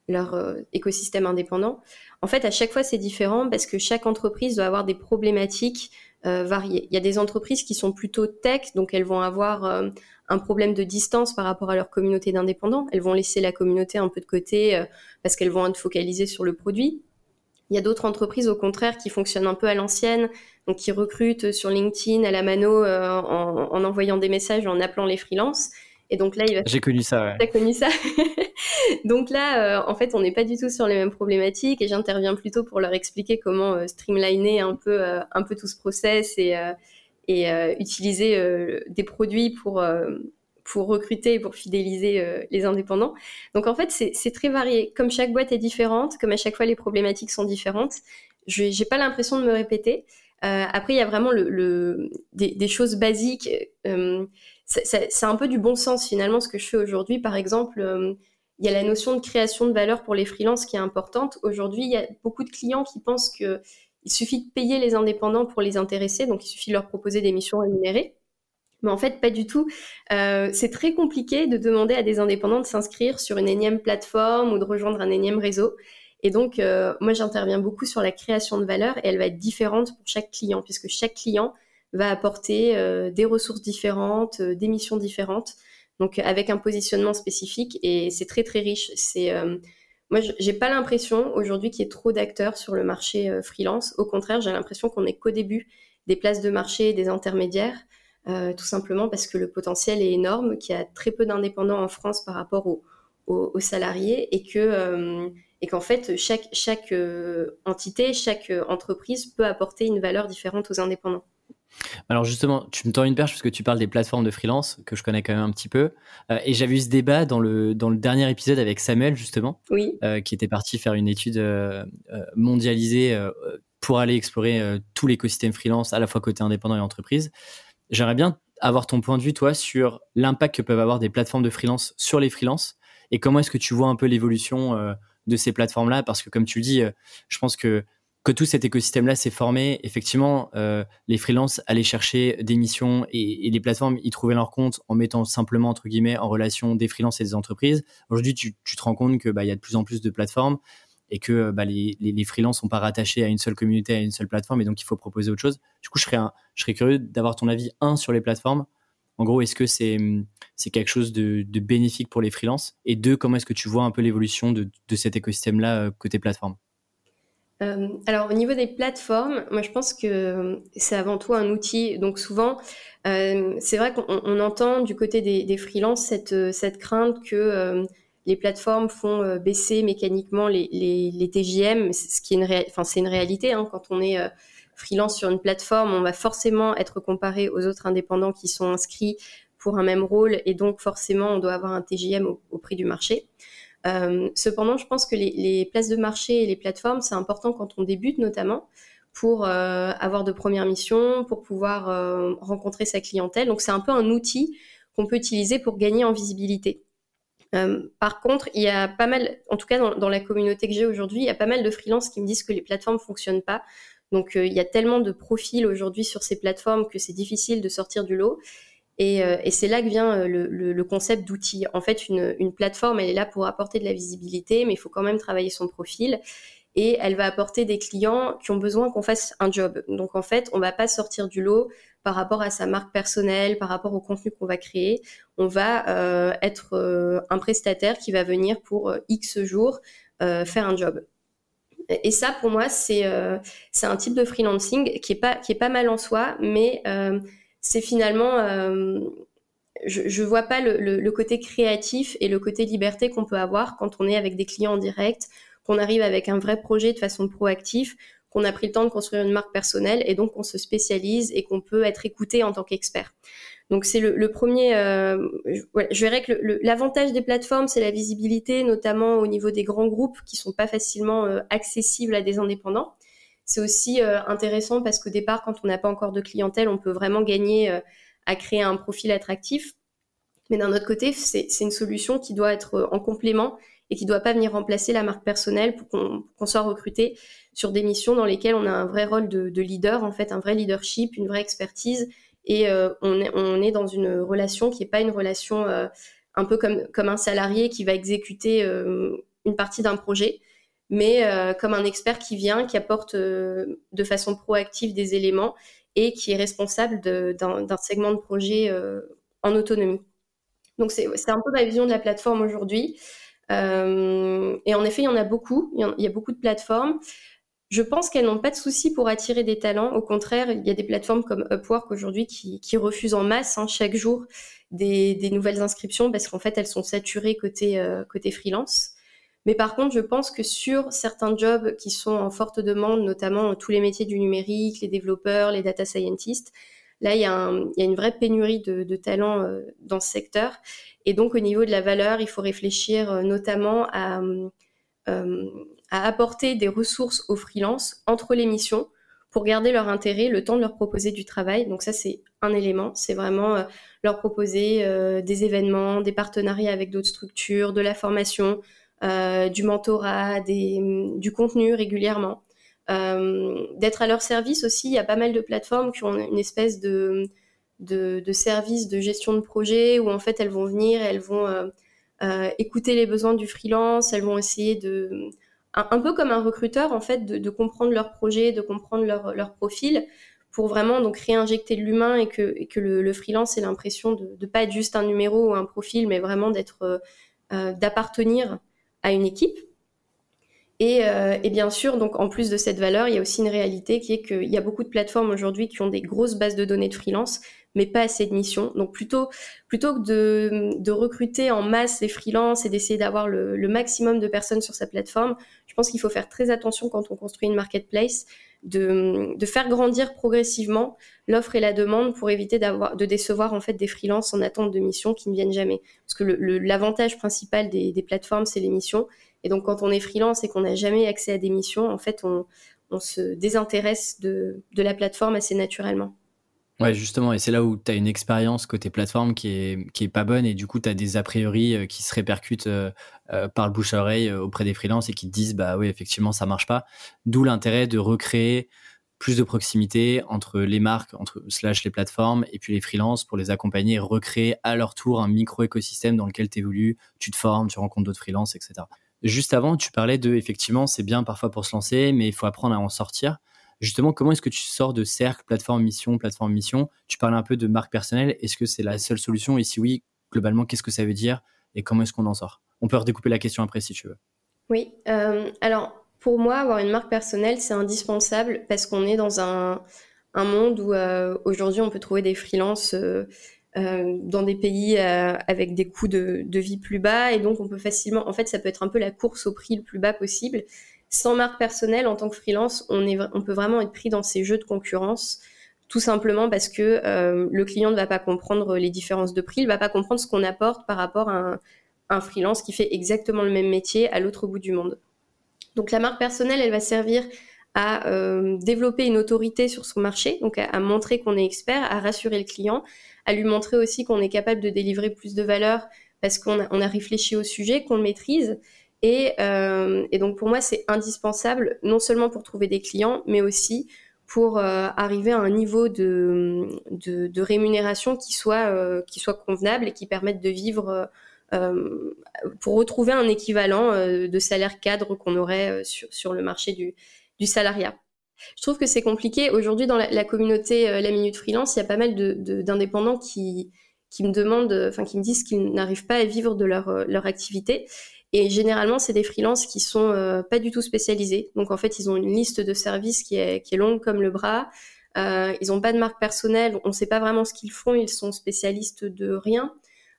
leur euh, écosystème indépendant. En fait, à chaque fois, c'est différent parce que chaque entreprise doit avoir des problématiques euh, variées. Il y a des entreprises qui sont plutôt tech, donc elles vont avoir euh, un problème de distance par rapport à leur communauté d'indépendants. Elles vont laisser la communauté un peu de côté parce qu'elles vont être focalisées sur le produit. Il y a d'autres entreprises, au contraire, qui fonctionnent un peu à l'ancienne, donc qui recrutent sur LinkedIn à la mano en, en, envoyant des messages, en appelant les freelances. Et donc là, il va. J'ai connu ça. Ouais. T'as connu ça. donc là, euh, en fait, on n'est pas du tout sur les mêmes problématiques et j'interviens plutôt pour leur expliquer comment euh, streamliner un peu, euh, un peu tout ce process et, et utiliser des produits pour pour recruter et pour fidéliser les indépendants. Donc en fait, c'est très varié. Comme chaque boîte est différente, comme à chaque fois les problématiques sont différentes, je n'ai pas l'impression de me répéter. après, il y a vraiment le, des, choses basiques c'est un peu du bon sens finalement ce que je fais aujourd'hui. Par exemple, euh, il y a la notion de création de valeur pour les freelances qui est importante. Aujourd'hui, il y a beaucoup de clients qui pensent qu'il suffit de payer les indépendants pour les intéresser, donc il suffit de leur proposer des missions rémunérées. Mais en fait, pas du tout. Euh, c'est très compliqué de demander à des indépendants de s'inscrire sur une énième plateforme ou de rejoindre un énième réseau. Et donc, euh, moi, j'interviens beaucoup sur la création de valeur et elle va être différente pour chaque client, puisque chaque client va apporter euh, des ressources différentes, euh, des missions différentes, donc avec un positionnement spécifique et c'est très très riche. C'est euh, moi, j'ai pas l'impression aujourd'hui qu'il y ait trop d'acteurs sur le marché freelance. Au contraire, j'ai l'impression qu'on est qu'au début des places de marché, des intermédiaires, tout simplement parce que le potentiel est énorme, qu'il y a très peu d'indépendants en France par rapport aux, aux, salariés et que et qu'en fait chaque chaque entité, chaque entreprise peut apporter une valeur différente aux indépendants. Alors justement, tu me tends une perche parce que tu parles des plateformes de freelance que je connais quand même un petit peu. Euh, et j'avais eu ce débat dans le, dans le dernier épisode avec Samuel justement, oui. Euh, qui était parti faire une étude euh, mondialisée pour aller explorer tout l'écosystème freelance, à la fois côté indépendant et entreprise. J'aimerais bien avoir ton point de vue, toi, sur l'impact que peuvent avoir des plateformes de freelance sur les freelances et comment est-ce que tu vois un peu l'évolution de ces plateformes-là? Parce que comme tu le dis, je pense que que tout cet écosystème-là s'est formé, effectivement, euh, les freelances allaient chercher des missions et, les plateformes y trouvaient leur compte en mettant simplement, entre guillemets, en relation des freelances et des entreprises. Aujourd'hui, tu, te rends compte qu'il bah, y a de plus en plus de plateformes et que bah, les, les, les freelances sont pas rattachés à une seule communauté, à une seule plateforme, et donc il faut proposer autre chose. Du coup, je serais, curieux d'avoir ton avis, un, sur les plateformes. En gros, est-ce que c'est c'est quelque chose de, bénéfique pour les freelances? Et deux, comment est-ce que tu vois un peu l'évolution de, cet écosystème-là euh, côté plateforme? Euh, alors au niveau des plateformes, moi je pense que c'est avant tout un outil. Donc souvent, euh, c'est vrai qu'on entend du côté des, des freelances cette, crainte que euh, les plateformes font baisser mécaniquement les, les, TJM, ce qui est une, une réalité. Hein. quand on est freelance sur une plateforme, on va forcément être comparé aux autres indépendants qui sont inscrits pour un même rôle et donc forcément on doit avoir un TJM au prix du marché. Euh, cependant, je pense que les, places de marché et les plateformes, c'est important quand on débute notamment pour euh, avoir de premières missions, pour pouvoir euh, rencontrer sa clientèle. Donc c'est un peu un outil qu'on peut utiliser pour gagner en visibilité. Par contre, il y a pas mal, en tout cas dans, la communauté que j'ai aujourd'hui, il y a pas mal de freelances qui me disent que les plateformes fonctionnent pas. Donc il y a tellement de profils aujourd'hui sur ces plateformes que c'est difficile de sortir du lot. Euh, et, c'est là que vient euh, le, concept d'outil. En fait, une, plateforme, elle est là pour apporter de la visibilité, mais il faut quand même travailler son profil. et elle va apporter des clients qui ont besoin qu'on fasse un job. Donc en fait, on va pas sortir du lot par rapport à sa marque personnelle, par rapport au contenu qu'on va créer. On va euh, être euh, un prestataire qui va venir pour euh, X jours faire un job. Et ça, pour moi, c'est un type de freelancing qui est pas mal en soi, mais c'est finalement je, je vois pas le, côté créatif et le côté liberté qu'on peut avoir quand on est avec des clients en direct, qu'on arrive avec un vrai projet de façon proactive, qu'on a pris le temps de construire une marque personnelle et donc qu'on se spécialise et qu'on peut être écouté en tant qu'expert. Donc c'est le, premier. Euh, je, je, verrais que l'avantage des plateformes, c'est la visibilité, notamment au niveau des grands groupes qui sont pas facilement euh, accessibles à des indépendants. C'est aussi euh, intéressant parce qu'au départ, quand on n'a pas encore de clientèle, on peut vraiment gagner euh, à créer un profil attractif. Mais d'un autre côté, c'est une solution qui doit être en complément et qui ne doit pas venir remplacer la marque personnelle pour qu'on soit recruté sur des missions dans lesquelles on a un vrai rôle de, leader, en fait, un vrai leadership, une vraie expertise. Et euh, on, est, dans une relation qui n'est pas une relation euh, un peu comme, un salarié qui va exécuter euh, une partie d'un projet, mais comme un expert qui vient, qui apporte de façon proactive des éléments et qui est responsable d'un segment de projet en autonomie. Donc c'est un peu ma vision de la plateforme aujourd'hui. Et en effet, il y en a beaucoup. Il y, a beaucoup de plateformes. Je pense qu'elles n'ont pas de souci pour attirer des talents. Au contraire, il y a des plateformes comme Upwork aujourd'hui qui, refusent en masse hein, chaque jour des, nouvelles inscriptions parce qu'en fait, elles sont saturées côté, euh, côté freelance. Mais par contre, je pense que sur certains jobs qui sont en forte demande, notamment tous les métiers du numérique, les développeurs, les data scientists, là, il y a, une vraie pénurie de, talents euh, dans ce secteur. Et donc, au niveau de la valeur, il faut réfléchir euh, notamment euh, à, apporter des ressources aux freelances entre les missions pour garder leur intérêt, le temps de leur proposer du travail. Donc ça, c'est un élément. C'est vraiment euh, leur proposer des événements, des partenariats avec d'autres structures, de la formation, du mentorat, du contenu régulièrement. D'être à leur service aussi, il y a pas mal de plateformes qui ont une espèce de de, services de gestion de projet où en fait elles vont venir, elles vont euh, euh, écouter les besoins du freelance, elles vont essayer de un, peu comme un recruteur en fait de, comprendre leur projet, de comprendre leur, profil pour vraiment donc réinjecter de l'humain et que, le, freelance ait l'impression de ne pas être juste un numéro ou un profil, mais vraiment d'être euh, d'appartenir à une équipe. Et, et, bien sûr, donc en plus de cette valeur, il y a aussi une réalité qui est qu'il y a beaucoup de plateformes aujourd'hui qui ont des grosses bases de données de freelance, mais pas assez de missions. Donc plutôt, plutôt que de, de recruter en masse les freelances et d'essayer d'avoir le, le, maximum de personnes sur sa plateforme, je pense qu'il faut faire très attention quand on construit une marketplace, de, de faire grandir progressivement l'offre et la demande pour éviter d'avoir, de décevoir en fait des freelances en attente de missions qui ne viennent jamais. Parce que l'avantage principal des, des plateformes, c'est les missions. Et donc quand on est freelance et qu'on n'a jamais accès à des missions, en fait, on, on se désintéresse de, de la plateforme assez naturellement. Ouais, justement, et c'est là où tu as une expérience côté plateforme qui est, qui est pas bonne et du coup, tu as des a priori euh, qui se répercutent euh, euh, par le bouche à oreille auprès des freelances et qui te disent, bah oui, effectivement, ça marche pas. D'où l'intérêt de recréer plus de proximité entre les marques, entre slash les plateformes et puis les freelances pour les accompagner et recréer à leur tour un micro-écosystème dans lequel tu évolues, tu te formes, tu rencontres d'autres freelances, etc. Juste avant, tu parlais de, effectivement, c'est bien parfois pour se lancer, mais il faut apprendre à en sortir. Justement, comment est-ce que tu sors de cercle, plateforme mission, plateforme mission? Tu parles un peu de marque personnelle. Est-ce que c'est la seule solution? Et si oui, globalement, qu'est-ce que ça veut dire? Et comment est-ce qu'on en sort? On peut redécouper la question après si tu veux. Oui. Euh, alors, pour moi, avoir une marque personnelle, c'est indispensable parce qu'on est dans un, monde où euh, aujourd'hui, on peut trouver des freelances. Euh, dans des pays avec des coûts de, de, vie plus bas et donc on peut facilement en fait ça peut être un peu la course au prix le plus bas possible sans marque personnelle, en tant que freelance, on, peut vraiment être pris dans ces jeux de concurrence, tout simplement parce que euh, le client ne va pas comprendre les différences de prix, il ne va pas comprendre ce qu'on apporte par rapport à un, freelance qui fait exactement le même métier à l'autre bout du monde. Donc la marque personnelle, elle va servir à euh, développer une autorité sur son marché, donc à, montrer qu'on est expert, à rassurer le client, à lui montrer aussi qu'on est capable de délivrer plus de valeur parce qu'on a, on a réfléchi au sujet, qu'on le maîtrise, euh, et, donc pour moi, c'est indispensable, non seulement pour trouver des clients, mais aussi pour euh, arriver à un niveau de, de, rémunération qui soit, euh, qui soit convenable et qui permette de vivre pour retrouver un équivalent de salaire cadre qu'on aurait sur, sur le marché du, du salariat. Je trouve que c'est compliqué. Aujourd'hui, dans la, communauté La Minute Freelance, il y a pas mal d'indépendants qui, qui me demandent, enfin qui me disent qu'ils n'arrivent pas à vivre de leur, leur activité. Et généralement, c'est des freelances qui sont euh, pas du tout spécialisés. Donc en fait, ils ont une liste de services qui est, qui est longue comme le bras. Euh, ils n'ont pas de marque personnelle. On ne sait pas vraiment ce qu'ils font. Ils sont spécialistes de rien.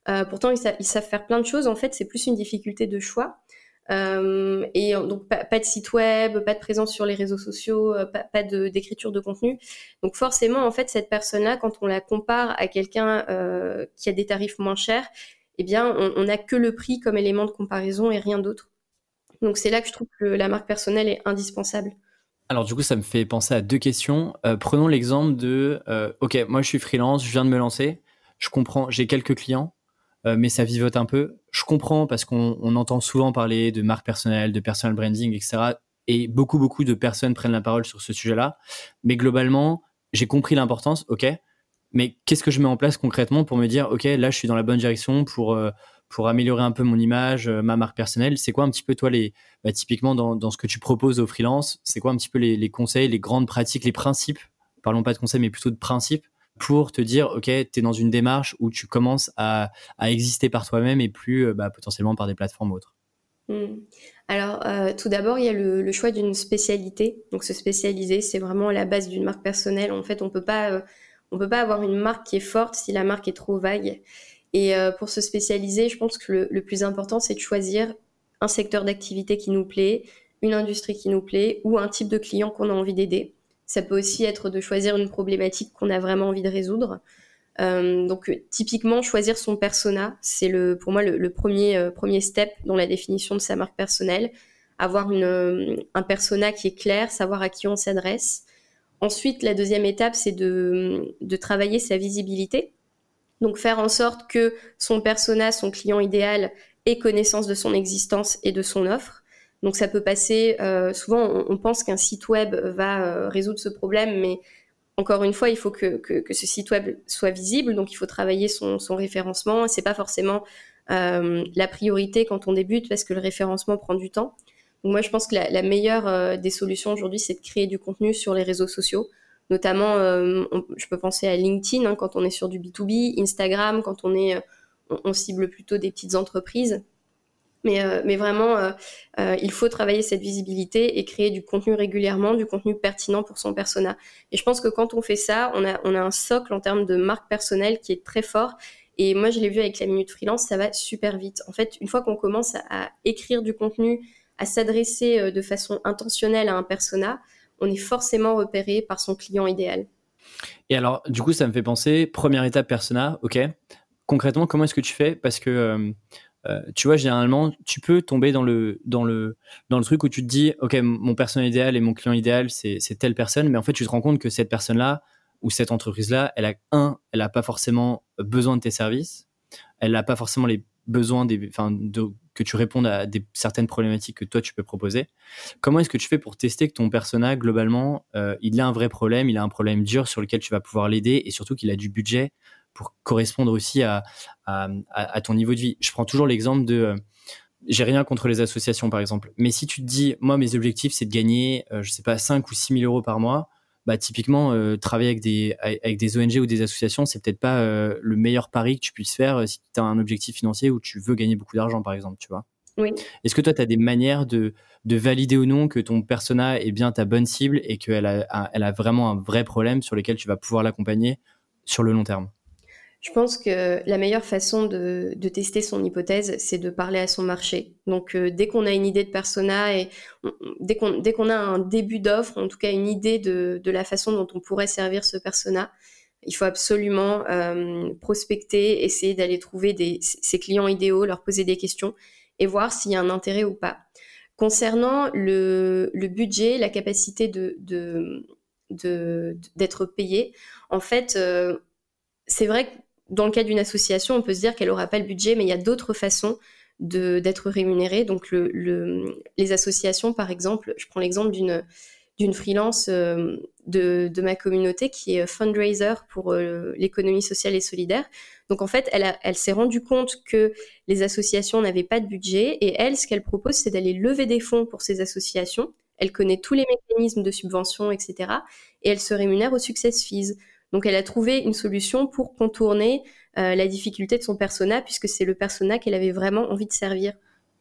Euh, pourtant, ils, ils, savent faire plein de choses. En fait, c'est plus une difficulté de choix. Euh, et donc pas, pas, de site web, pas de présence sur les réseaux sociaux, euh, pas, pas d'écriture de, contenu. Donc forcément, en fait, cette personne-là, quand on la compare à quelqu'un euh, qui a des tarifs moins chers, eh bien, on n'a que le prix comme élément de comparaison et rien d'autre. Donc c'est là que je trouve que la marque personnelle est indispensable. Alors du coup, ça me fait penser à deux questions. Euh, prenons l'exemple de, euh, ok, moi je suis freelance, je viens de me lancer, je comprends, j'ai quelques clients, euh, mais ça vivote un peu. Je comprends parce qu'on entend souvent parler de marque personnelle, de personal branding, etc. Et beaucoup, beaucoup de personnes prennent la parole sur ce sujet-là. Mais globalement, j'ai compris l'importance, ok, mais qu'est-ce que je mets en place concrètement pour me dire, OK, là, je suis dans la bonne direction pour, euh, pour améliorer un peu mon image, euh, ma marque personnelle? C'est quoi un petit peu, toi, les, bah, typiquement dans, dans, ce que tu proposes aux freelance, c'est quoi un petit peu les, conseils, les grandes pratiques, les principes Parlons pas de conseils, mais plutôt de principes pour te dire, OK, tu es dans une démarche où tu commences à, à exister par toi-même et plus euh, bah, potentiellement par des plateformes autres? Mmh. Alors, tout d'abord, il y a le, le choix d'une spécialité. Donc, se spécialiser, c'est vraiment la base d'une marque personnelle. En fait, on peut pas on peut pas avoir une marque qui est forte si la marque est trop vague. Et euh, pour se spécialiser, je pense que le, plus important, c'est de choisir un secteur d'activité qui nous plaît, une industrie qui nous plaît ou un type de client qu'on a envie d'aider. Ça peut aussi être de choisir une problématique qu'on a vraiment envie de résoudre. Euh, donc typiquement, choisir son persona, c'est le, pour moi le, premier, euh, premier step dans la définition de sa marque personnelle. Avoir un persona qui est clair, savoir à qui on s'adresse. Ensuite, la deuxième étape, c'est de, travailler sa visibilité. Donc faire en sorte que son persona, son client idéal, ait connaissance de son existence et de son offre. Donc ça peut passer, euh, souvent on, pense qu'un site web va euh, résoudre ce problème, mais encore une fois, il faut que, ce site web soit visible, donc il faut travailler son, référencement. C'est pas forcément euh, la priorité quand on débute parce que le référencement prend du temps moi, je pense que la, meilleure euh, des solutions aujourd'hui, c'est de créer du contenu sur les réseaux sociaux. Notamment, euh, je peux penser à LinkedIn hein, quand on est sur du B2B, Instagram quand on est, euh, on, cible plutôt des petites entreprises. Mais, mais vraiment, il faut travailler cette visibilité et créer du contenu régulièrement, du contenu pertinent pour son persona. Et je pense que quand on fait ça, on a, on a un socle en termes de marque personnelle qui est très fort. Et moi, je l'ai vu avec la Minute Freelance, ça va super vite. En fait, une fois qu'on commence à écrire du contenu, à s'adresser euh, de façon intentionnelle à un persona, on est forcément repéré par son client idéal. Et alors, du coup, ça me fait penser, première étape persona, ok. Concrètement, comment est-ce que tu fais? Parce que, euh, euh, tu vois, généralement, tu peux tomber dans le, dans, le, dans le truc où tu te dis, ok, mon persona idéal et mon client idéal, c'est telle personne, mais en fait, tu te rends compte que cette personne-là ou cette entreprise-là, elle a, un, elle n'a pas forcément besoin de tes services, elle n'a pas forcément les besoins des, de, que tu répondes à des, certaines problématiques que toi tu peux proposer. Comment est-ce que tu fais pour tester que ton personnage, globalement, euh, il a un vrai problème, il a un problème dur sur lequel tu vas pouvoir l'aider et surtout qu'il a du budget pour correspondre aussi à, à, ton niveau de vie? Je prends toujours l'exemple de. Euh, j'ai rien contre les associations, par exemple. Mais si tu te dis, moi, mes objectifs, c'est de gagner, euh, je sais pas, 5 ou 6 000 euros par mois, bah, typiquement, euh, travailler avec des, avec des ONG ou des associations, c'est peut-être pas euh, le meilleur pari que tu puisses faire euh, si tu as un objectif financier où tu veux gagner beaucoup d'argent, par exemple, tu vois. Oui. Est-ce que toi, tu as des manières de, de valider ou non que ton persona est bien ta bonne cible et qu'elle a, elle a vraiment un vrai problème sur lequel tu vas pouvoir l'accompagner sur le long terme? Je pense que la meilleure façon de, tester son hypothèse, c'est de parler à son marché. Donc, euh, dès qu'on a une idée de persona et dès qu'on a un début d'offre, en tout cas une idée de, la façon dont on pourrait servir ce persona, il faut absolument euh, prospecter, essayer d'aller trouver ses clients idéaux, leur poser des questions et voir s'il y a un intérêt ou pas. Concernant le, budget, la capacité de d'être payé, en fait, euh, c'est vrai que dans le cas d'une association, on peut se dire qu'elle n'aura pas le budget, mais il y a d'autres façons d'être rémunérée. Donc, le, les associations, par exemple, je prends l'exemple d'une freelance de, de, ma communauté qui est fundraiser pour l'économie sociale et solidaire. Donc en fait, elle, s'est rendue compte que les associations n'avaient pas de budget et elle, ce qu'elle propose, c'est d'aller lever des fonds pour ces associations. Elle connaît tous les mécanismes de subvention, etc. Et elle se rémunère au success fees. Donc elle a trouvé une solution pour contourner euh, la difficulté de son persona, puisque c'est le persona qu'elle avait vraiment envie de servir.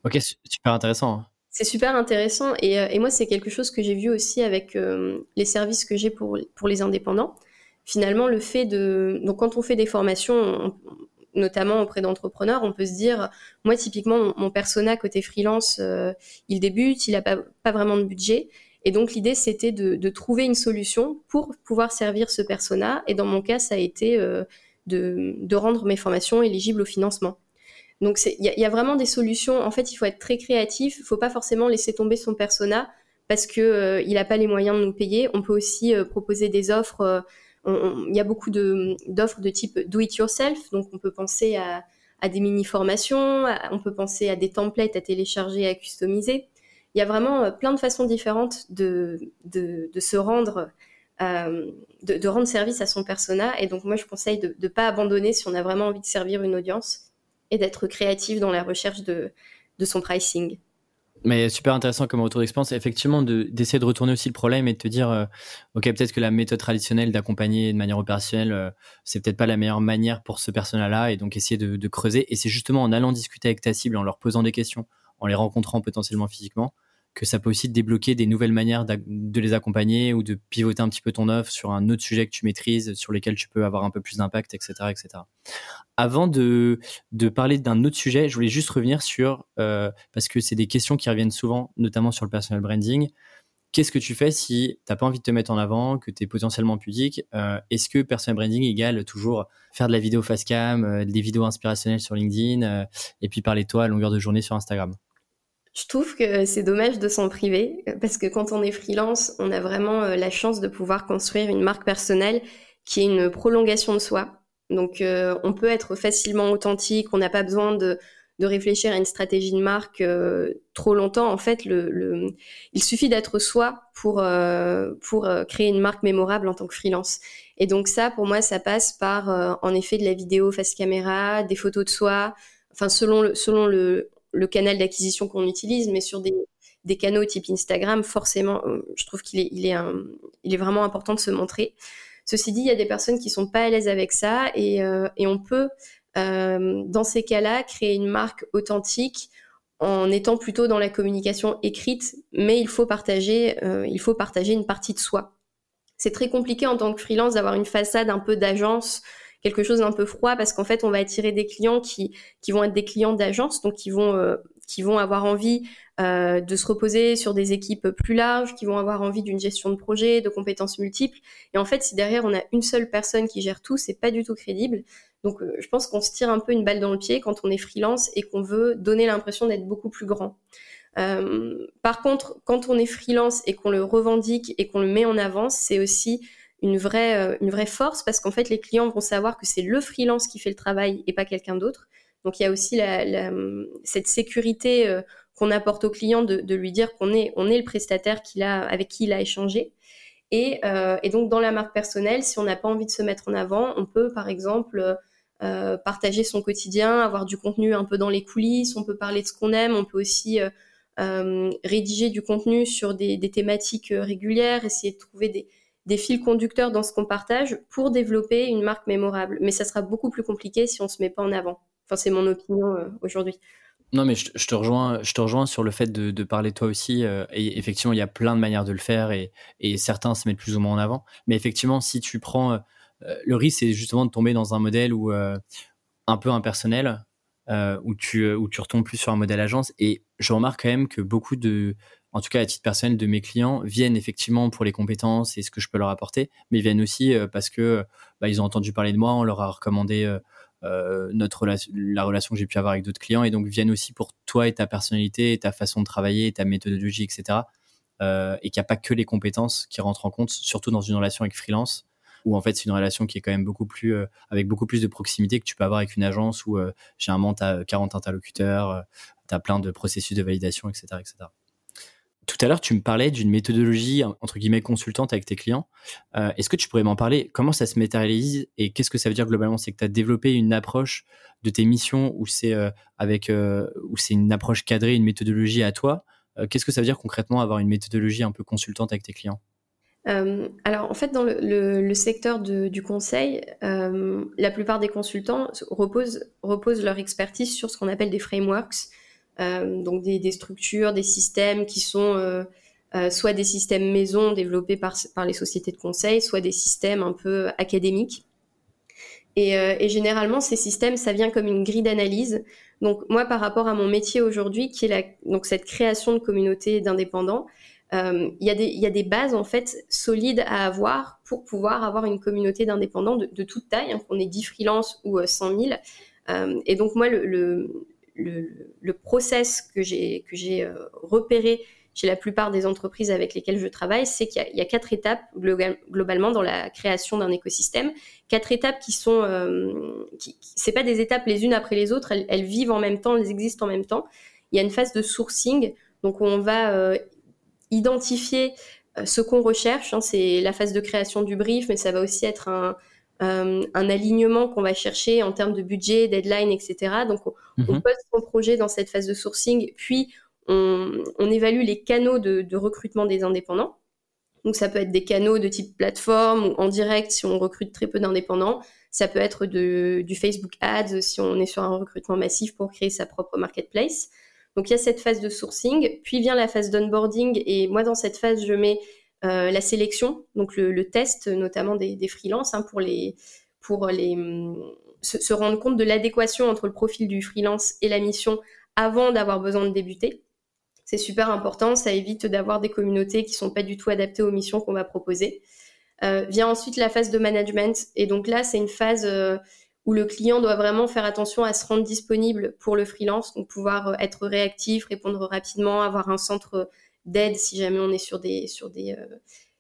Ok, super intéressant. Hein. C'est super intéressant. Et, euh, et moi, c'est quelque chose que j'ai vu aussi avec euh, les services que j'ai pour, pour les indépendants. Finalement, le fait de... Donc quand on fait des formations, notamment auprès d'entrepreneurs, on peut se dire, moi typiquement, mon, persona côté freelance, il débute, il n'a pas, pas vraiment de budget. Et donc l'idée, c'était de, trouver une solution pour pouvoir servir ce persona. Et dans mon cas, ça a été euh, de, rendre mes formations éligibles au financement. Donc il y, a vraiment des solutions. En fait, il faut être très créatif. Il ne faut pas forcément laisser tomber son persona parce qu'il euh, n'a pas les moyens de nous payer. On peut aussi euh, proposer des offres. Il y a beaucoup d'offres de, type do it yourself. Donc on peut penser à, à des mini formations. On peut penser à des templates à télécharger, à customiser il y a vraiment euh, plein de façons différentes de, de, se rendre, euh, de, rendre service à son persona. Et donc moi, je conseille de ne pas abandonner si on a vraiment envie de servir une audience et d'être créatif dans la recherche de, de son pricing. Mais super intéressant comme retour d'expérience, effectivement, d'essayer de, retourner aussi le problème et de te dire, euh, ok, peut-être que la méthode traditionnelle d'accompagner de manière opérationnelle, c'est peut-être pas la meilleure manière pour ce personnel-là, et donc essayer de, de creuser. Et c'est justement en allant discuter avec ta cible, en leur posant des questions, en les rencontrant potentiellement physiquement, que ça peut aussi te débloquer des nouvelles manières de les accompagner ou de pivoter un petit peu ton offre sur un autre sujet que tu maîtrises, sur lesquels tu peux avoir un peu plus d'impact, etc., etc. Avant de, parler d'un autre sujet, je voulais juste revenir sur, euh, parce que c'est des questions qui reviennent souvent, notamment sur le personal branding. Qu'est-ce que tu fais si tu n'as pas envie de te mettre en avant, que tu es potentiellement pudique euh, Est-ce que personal branding égale toujours faire de la vidéo face cam, euh, des vidéos inspirationnelles sur LinkedIn et puis parler toi à longueur de journée sur Instagram? Je trouve que c'est dommage de s'en priver parce que quand on est freelance, on a vraiment euh, la chance de pouvoir construire une marque personnelle qui est une prolongation de soi. Donc euh, on peut être facilement authentique, on n'a pas besoin de, de, réfléchir à une stratégie de marque euh, trop longtemps. En fait, le, le il suffit d'être soi pour, pour créer une marque mémorable en tant que freelance. Et donc ça, pour moi, ça passe par en effet de la vidéo face caméra, des photos de soi, enfin selon le, selon le, le canal d'acquisition qu'on utilise, mais sur des, des, canaux type Instagram, forcément, euh, je trouve qu'il est, il est, il est vraiment important de se montrer. Ceci dit, il y a des personnes qui sont pas à l'aise avec ça et, euh, et on peut, euh, dans ces cas-là, créer une marque authentique en étant plutôt dans la communication écrite, mais il faut partager, il faut partager une partie de soi. C'est très compliqué en tant que freelance d'avoir une façade un peu d'agence, quelque chose d'un peu froid parce qu'en fait, on va attirer des clients qui, qui vont être des clients d'agence, donc qui vont, euh, qui vont avoir envie euh, de se reposer sur des équipes plus larges, qui vont avoir envie d'une gestion de projet, de compétences multiples. Et en fait, si derrière on a une seule personne qui gère tout, c'est pas du tout crédible. Donc, euh, je pense qu'on se tire un peu une balle dans le pied quand on est freelance et qu'on veut donner l'impression d'être beaucoup plus grand. Euh, par contre, quand on est freelance et qu'on le revendique et qu'on le met en avant, c'est aussi une vraie, euh, une vraie force parce qu'en fait, les clients vont savoir que c'est le freelance qui fait le travail et pas quelqu'un d'autre. Donc, il y a aussi cette sécurité euh, qu'on apporte au client de, lui dire qu'on est, on est le prestataire qu'il a, avec qui il a échangé. Et, euh, et donc, dans la marque personnelle, si on n'a pas envie de se mettre en avant, on peut, par exemple, partager son quotidien, avoir du contenu un peu dans les coulisses, on peut parler de ce qu'on aime, on peut aussi rédiger du contenu sur des thématiques régulières, essayer de trouver des, des fils conducteurs dans ce qu'on partage pour développer une marque mémorable. Mais ça sera beaucoup plus compliqué si on se met pas en avant. Enfin, c'est mon opinion euh, aujourd'hui. Non, mais je, te rejoins, je te rejoins sur le fait de, de parler toi aussi. Euh, et effectivement, il y a plein de manières de le faire et, et, certains se mettent plus ou moins en avant. Mais effectivement, si tu prends euh, le risque, c'est justement de tomber dans un modèle où un peu impersonnel, où tu où tu retombes plus sur un modèle agence. Et je remarque quand même que beaucoup de en tout cas à titre personnel de mes clients, viennent effectivement pour les compétences et ce que je peux leur apporter, mais viennent aussi euh, parce que bah, ils ont entendu parler de moi, on leur a recommandé euh, euh, notre la relation que j'ai pu avoir avec d'autres clients, et donc viennent aussi pour toi et ta personnalité, ta façon de travailler, ta méthodologie, etc. et qu'il n'y a pas que les compétences qui rentrent en compte, surtout dans une relation avec freelance, où en fait c'est une relation qui est quand même beaucoup plus avec beaucoup plus de proximité que tu peux avoir avec une agence où généralement tu as 40 interlocuteurs, tu as plein de processus de validation, etc. etc. tout à l'heure, tu me parlais d'une méthodologie entre guillemets consultante avec tes clients. Euh, est-ce que tu pourrais m'en parler? Comment ça se matérialise et qu'est-ce que ça veut dire globalement? C'est que tu as développé une approche de tes missions où c'est euh, euh, c'est une approche cadrée, une méthodologie à toi? qu'est-ce que ça veut dire concrètement avoir une méthodologie un peu consultante avec tes clients? Alors en fait dans le, secteur du conseil, la plupart des consultants reposent, leur expertise sur ce qu'on appelle des frameworks, donc des, structures, des systèmes qui sont euh, euh, soit des systèmes maison développés par, par les sociétés de conseil, soit des systèmes un peu académiques. Et, généralement, ces systèmes, ça vient comme une grille d'analyse. Donc moi, par rapport à mon métier aujourd'hui, qui est la, donc cette création de communautés d'indépendants, il y, y, a des bases en fait solides à avoir pour pouvoir avoir une communauté d'indépendants de, toute taille, hein, qu'on ait 10 freelances ou 100 000. et donc moi, le, le, process que j'ai que j'ai euh, repéré chez la plupart des entreprises avec lesquelles je travaille, c'est qu'il y, a quatre étapes globalement dans la création d'un écosystème. Quatre étapes qui sont, euh, c'est pas des étapes les unes après les autres, elles, vivent en même temps, elles existent en même temps. Il y a une phase de sourcing, donc on va euh, identifier euh, ce qu'on recherche. Hein, c'est la phase de création du brief, mais ça va aussi être un, euh, un alignement qu'on va chercher en termes de budget, deadline, etc. Donc, on, mhm. pose son projet dans cette phase de sourcing, puis on, évalue les canaux de, recrutement des indépendants. Donc, ça peut être des canaux de type plateforme ou en direct si on recrute très peu d'indépendants. Ça peut être du Facebook Ads si on est sur un recrutement massif pour créer sa propre marketplace. Donc, il y a cette phase de sourcing, puis vient la phase d'onboarding. Et moi, dans cette phase, je mets la sélection, donc le, test notamment des, des freelances hein, pour les pour les se, rendre compte de l'adéquation entre le profil du freelance et la mission avant d'avoir besoin de débuter. C'est super important, ça évite d'avoir des communautés qui sont pas du tout adaptées aux missions qu'on va proposer. Euh, vient ensuite la phase de management et donc là c'est une phase euh, où le client doit vraiment faire attention à se rendre disponible pour le freelance, donc pouvoir être réactif, répondre rapidement, avoir un centre d'aide si jamais on est sur des, sur des, euh,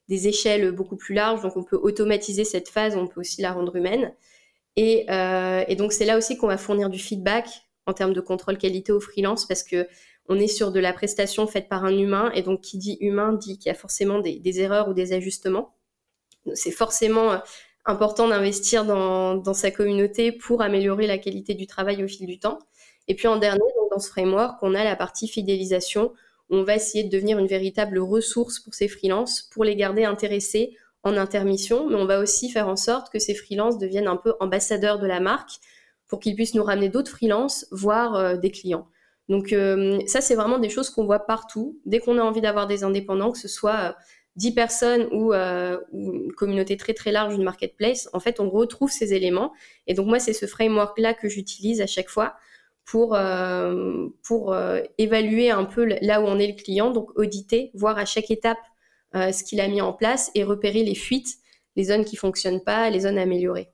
des échelles beaucoup plus larges. Donc on peut automatiser cette phase, on peut aussi la rendre humaine. Et, euh, et donc c'est là aussi qu'on va fournir du feedback en termes de contrôle qualité au freelance parce que on est sur de la prestation faite par un humain et donc qui dit humain dit qu'il y a forcément des, erreurs ou des ajustements. C'est forcément euh, important d'investir dans, dans, sa communauté pour améliorer la qualité du travail au fil du temps. Et puis en dernier, dans ce framework, on a la partie fidélisation on va essayer de devenir une véritable ressource pour ces freelances, pour les garder intéressés en intermission, mais on va aussi faire en sorte que ces freelances deviennent un peu ambassadeurs de la marque pour qu'ils puissent nous ramener d'autres freelances, voire euh, des clients. Donc euh, ça, c'est vraiment des choses qu'on voit partout. Dès qu'on a envie d'avoir des indépendants, que ce soit 10 euh, personnes ou, une communauté très très large, une marketplace, en fait, on retrouve ces éléments. Et donc moi, c'est ce framework-là que j'utilise à chaque fois pour, euh, pour euh, évaluer un peu là où en est le client, donc auditer, voir à chaque étape euh, ce qu'il a mis en place et repérer les fuites, les zones qui fonctionnent pas, les zones améliorées.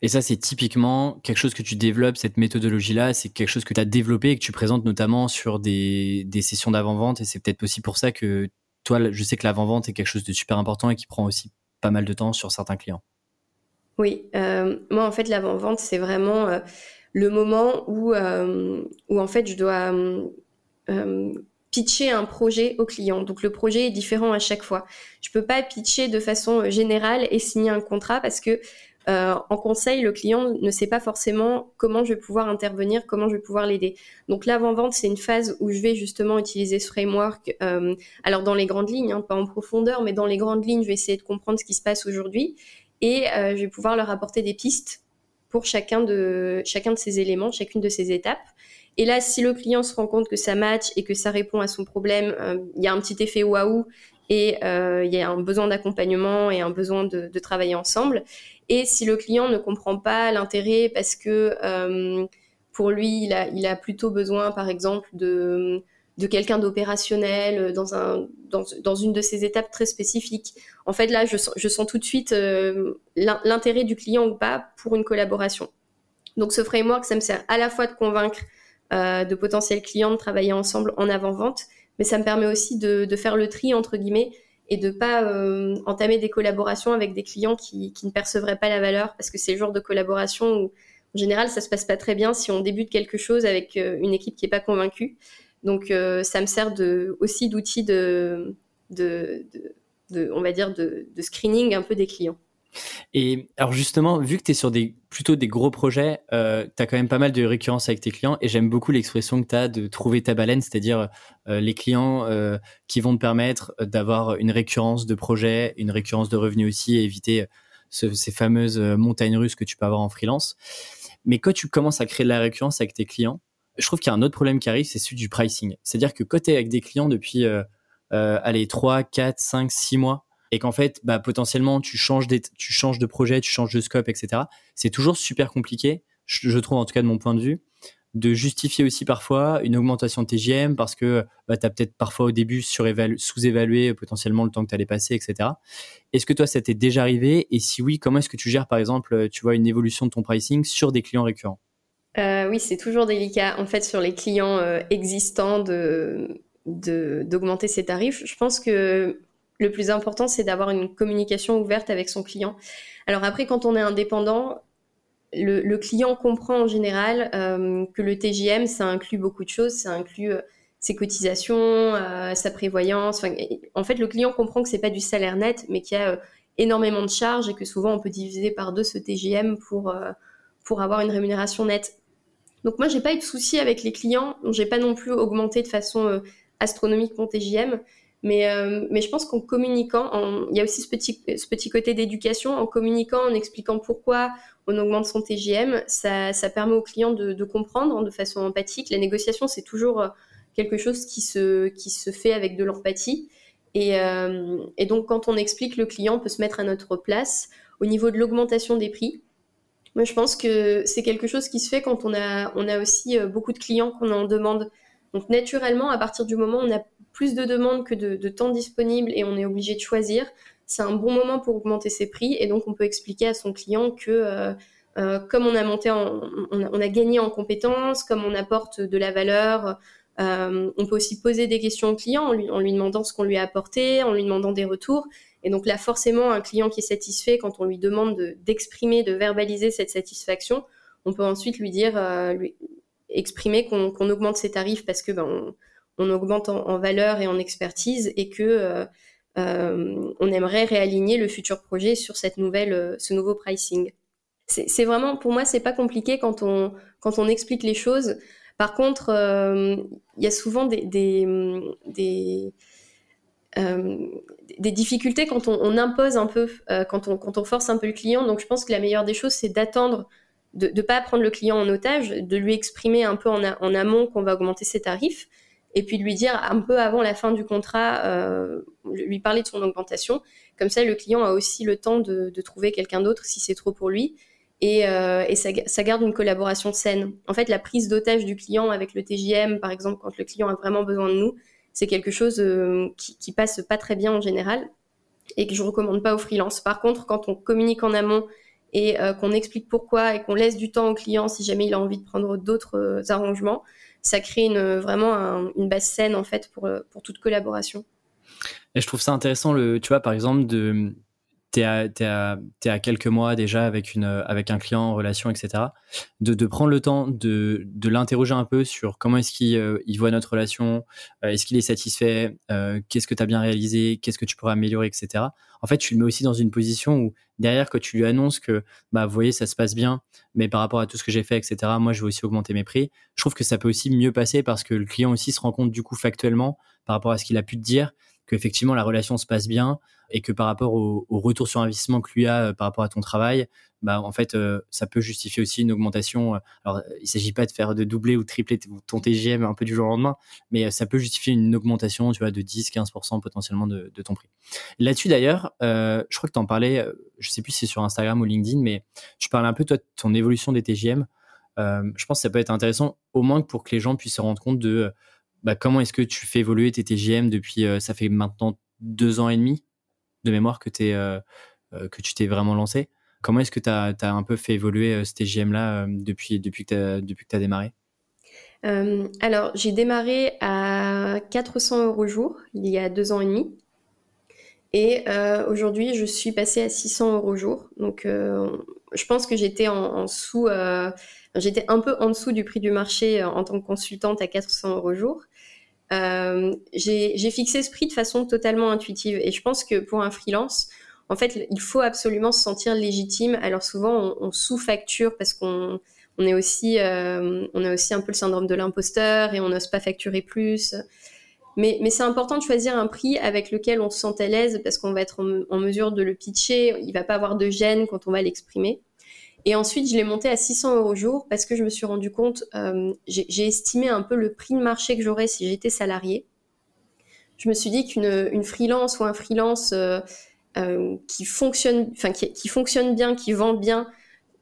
Et ça, c'est typiquement quelque chose que tu développes, cette méthodologie-là, c'est quelque chose que tu as développé et que tu présentes notamment sur des, des sessions d'avant-vente. Et c'est peut-être aussi pour ça que toi, je sais que l'avant-vente est quelque chose de super important et qui prend aussi pas mal de temps sur certains clients. Oui, moi en fait, l'avant-vente, c'est vraiment le moment où, euh, où en fait je dois euh, pitcher un projet au client. Donc le projet est différent à chaque fois. Je peux pas pitcher de façon générale et signer un contrat parce que euh, en conseil, le client ne sait pas forcément comment je vais pouvoir intervenir, comment je vais pouvoir l'aider. Donc l'avant-vente, c'est une phase où je vais justement utiliser ce framework. alors dans les grandes lignes, hein, pas en profondeur, mais dans les grandes lignes, je vais essayer de comprendre ce qui se passe aujourd'hui et je vais pouvoir leur apporter des pistes pour chacun de, chacun de ces éléments, chacune de ces étapes. Et là, si le client se rend compte que ça match et que ça répond à son problème, euh, il y a un petit effet waouh et euh, il y a un besoin d'accompagnement et un besoin de, de, travailler ensemble. Et si le client ne comprend pas l'intérêt parce que euh, pour lui, il a, il a plutôt besoin, par exemple, de de quelqu'un d'opérationnel euh, dans, un, dans, dans, une de ces étapes très spécifiques. En fait, là, je sens, tout de suite euh, l'intérêt du client ou pas pour une collaboration. Donc, ce framework, ça me sert à la fois de convaincre euh, de potentiels clients de travailler ensemble en avant-vente, mais ça me permet aussi de, faire le tri, entre guillemets, et de pas entamer des collaborations avec des clients qui, qui, ne percevraient pas la valeur, parce que c'est le genre de collaboration où, en général, ça se passe pas très bien si on débute quelque chose avec une équipe qui est pas convaincue. Donc ça me sert aussi d'outil de, de, on va dire, de, screening un peu des clients. Et alors justement, vu que tu es sur des, plutôt des gros projets, euh, tu as quand même pas mal de récurrence avec tes clients et j'aime beaucoup l'expression que tu as de trouver ta baleine, c'est-à-dire euh, les clients euh, qui vont te permettre d'avoir une récurrence de projets, une récurrence de revenus aussi et éviter ces fameuses montagnes russes que tu peux avoir en freelance. Mais quand tu commences à créer de la récurrence avec tes clients, je trouve qu'il y a un autre problème qui arrive, c'est celui du pricing. C'est-à-dire que es avec des clients depuis euh, allez, 3, 4, 5, 6 mois, et qu'en fait, bah, potentiellement, tu changes, tu changes de projet, tu changes de scope, etc. C'est toujours super compliqué, je, trouve en tout cas de mon point de vue, de justifier aussi parfois une augmentation de TGM parce que bah, tu as peut-être parfois au début sous-évalué potentiellement le temps que tu allais passer, etc. Est-ce que toi, ça t'est déjà arrivé? Et si oui, comment est-ce que tu gères, par exemple, tu vois, une évolution de ton pricing sur des clients récurrents? Euh, Oui, c'est toujours délicat, en fait, sur les clients euh, existants d'augmenter ses tarifs. Je pense que le plus important, c'est d'avoir une communication ouverte avec son client. Alors après, quand on est indépendant, le, client comprend en général euh, que le TJM, ça inclut beaucoup de choses. Ça inclut ses cotisations, sa prévoyance. en fait, le client comprend que c'est pas du salaire net, mais qu'il y a énormément de charges et que souvent on peut diviser par deux ce TJM pour, pour avoir une rémunération nette. Donc moi, j'ai pas eu de souci avec les clients. J'ai pas non plus augmenté de façon astronomique mon TJM. Mais, euh, mais je pense qu'en communiquant, il y a aussi ce petit, ce petit côté d'éducation, en communiquant, en expliquant pourquoi on augmente son TJM, ça, ça permet aux clients de, comprendre de façon empathique. La négociation, c'est toujours euh, quelque chose qui se, qui se fait avec de l'empathie. Et, euh, et, donc, quand on explique, le client peut se mettre à notre place au niveau de l'augmentation des prix. Moi, je pense que c'est quelque chose qui se fait quand on a, on a aussi beaucoup de clients qu'on en demande donc naturellement, à partir du moment où on a plus de demandes que de, temps disponible et on est obligé de choisir, c'est un bon moment pour augmenter ses prix et donc on peut expliquer à son client que euh, euh, comme on a monté, on, a, gagné en compétences, comme on apporte de la valeur, euh, on peut aussi poser des questions au client en en lui demandant ce qu'on lui a apporté, en lui demandant des retours. Et donc là, forcément, un client qui est satisfait, quand on lui demande d'exprimer, de, verbaliser cette satisfaction, on peut ensuite lui dire, lui, exprimer qu'on augmente ses tarifs parce que ben, on, augmente en, valeur et en expertise et que euh, euh, on aimerait réaligner le futur projet sur cette nouvelle, euh, ce nouveau pricing. C'est vraiment, pour moi, c'est pas compliqué quand on, quand on explique les choses. Par contre, il y a souvent des, des difficultés quand on, impose un peu, quand, on, quand on force un peu le client. Donc, je pense que la meilleure des choses, c'est d'attendre de ne pas prendre le client en otage, de lui exprimer un peu en, amont qu'on va augmenter ses tarifs, et puis de lui dire un peu avant la fin du contrat, euh, lui parler de son augmentation. Comme ça, le client a aussi le temps de, trouver quelqu'un d'autre si c'est trop pour lui. Et, euh, ça, garde une collaboration saine. En fait, la prise d'otage du client avec le TJM, par exemple, quand le client a vraiment besoin de nous, c'est quelque chose euh, qui, passe pas très bien en général et que je recommande pas aux freelance. Par contre, quand on communique en amont et euh, qu'on explique pourquoi et qu'on laisse du temps au client si jamais il a envie de prendre d'autres euh, arrangements, ça crée vraiment une base saine en fait pour, pour toute collaboration. Et je trouve ça intéressant, le, tu vois, par exemple, de, tu es, à quelques mois déjà avec, un client en relation, etc., de, prendre le temps de, l'interroger un peu sur comment est-ce qu'il euh, il voit notre relation, euh, est-ce qu'il est satisfait, euh, qu'est-ce que tu as bien réalisé, qu'est-ce que tu pourrais améliorer, etc. En fait, tu le mets aussi dans une position où derrière, quand tu lui annonces que, bah, vous voyez, ça se passe bien, mais par rapport à tout ce que j'ai fait, etc., moi, je vais aussi augmenter mes prix, je trouve que ça peut aussi mieux passer parce que le client aussi se rend compte du coup factuellement par rapport à ce qu'il a pu te dire qu'effectivement la relation se passe bien et que par rapport au, retour sur investissement que lui a euh, par rapport à ton travail, bah en fait euh, ça peut justifier aussi une augmentation. Euh, alors il s'agit pas de faire de doubler ou tripler ton TGM un peu du jour au lendemain, mais ça peut justifier une augmentation, tu vois, de 10-15% potentiellement de, ton prix. Là-dessus d'ailleurs, je crois que tu en parlais, je sais plus si c'est sur Instagram ou LinkedIn, mais tu parles un peu toi de ton évolution des TGM. je pense que ça peut être intéressant au moins pour que les gens puissent se rendre compte de bah, comment est-ce que tu fais évoluer tes TGM depuis, euh, ça fait maintenant deux ans et demi de mémoire que, euh, euh, tu t'es vraiment lancé. Comment est-ce que tu as, un peu fait évoluer ce TGM-là depuis, que tu as, démarré? Alors, j'ai démarré à 400 euros jour il y a deux ans et demi. Et aujourd'hui, je suis passée à 600 euros jour. Donc, je pense que j'étais en, en, sous, j'étais un peu en dessous du prix du marché en tant que consultante à 400 euros jour. j'ai fixé ce prix de façon totalement intuitive. Et je pense que pour un freelance, en fait, il faut absolument se sentir légitime. Alors souvent, on, sous-facture parce qu'on on est aussi, on a aussi un peu le syndrome de l'imposteur et on n'ose pas facturer plus. Mais, c'est important de choisir un prix avec lequel on se sent à l'aise parce qu'on va être en, mesure de le pitcher. Il va pas avoir de gêne quand on va l'exprimer. Et ensuite, je l'ai monté à 600 euros jour parce que je me suis rendu compte, euh, j'ai estimé un peu le prix de marché que j'aurais si j'étais salarié. Je me suis dit qu'une une freelance ou un freelance euh, euh, qui fonctionne, enfin qui, fonctionne bien, qui vend bien,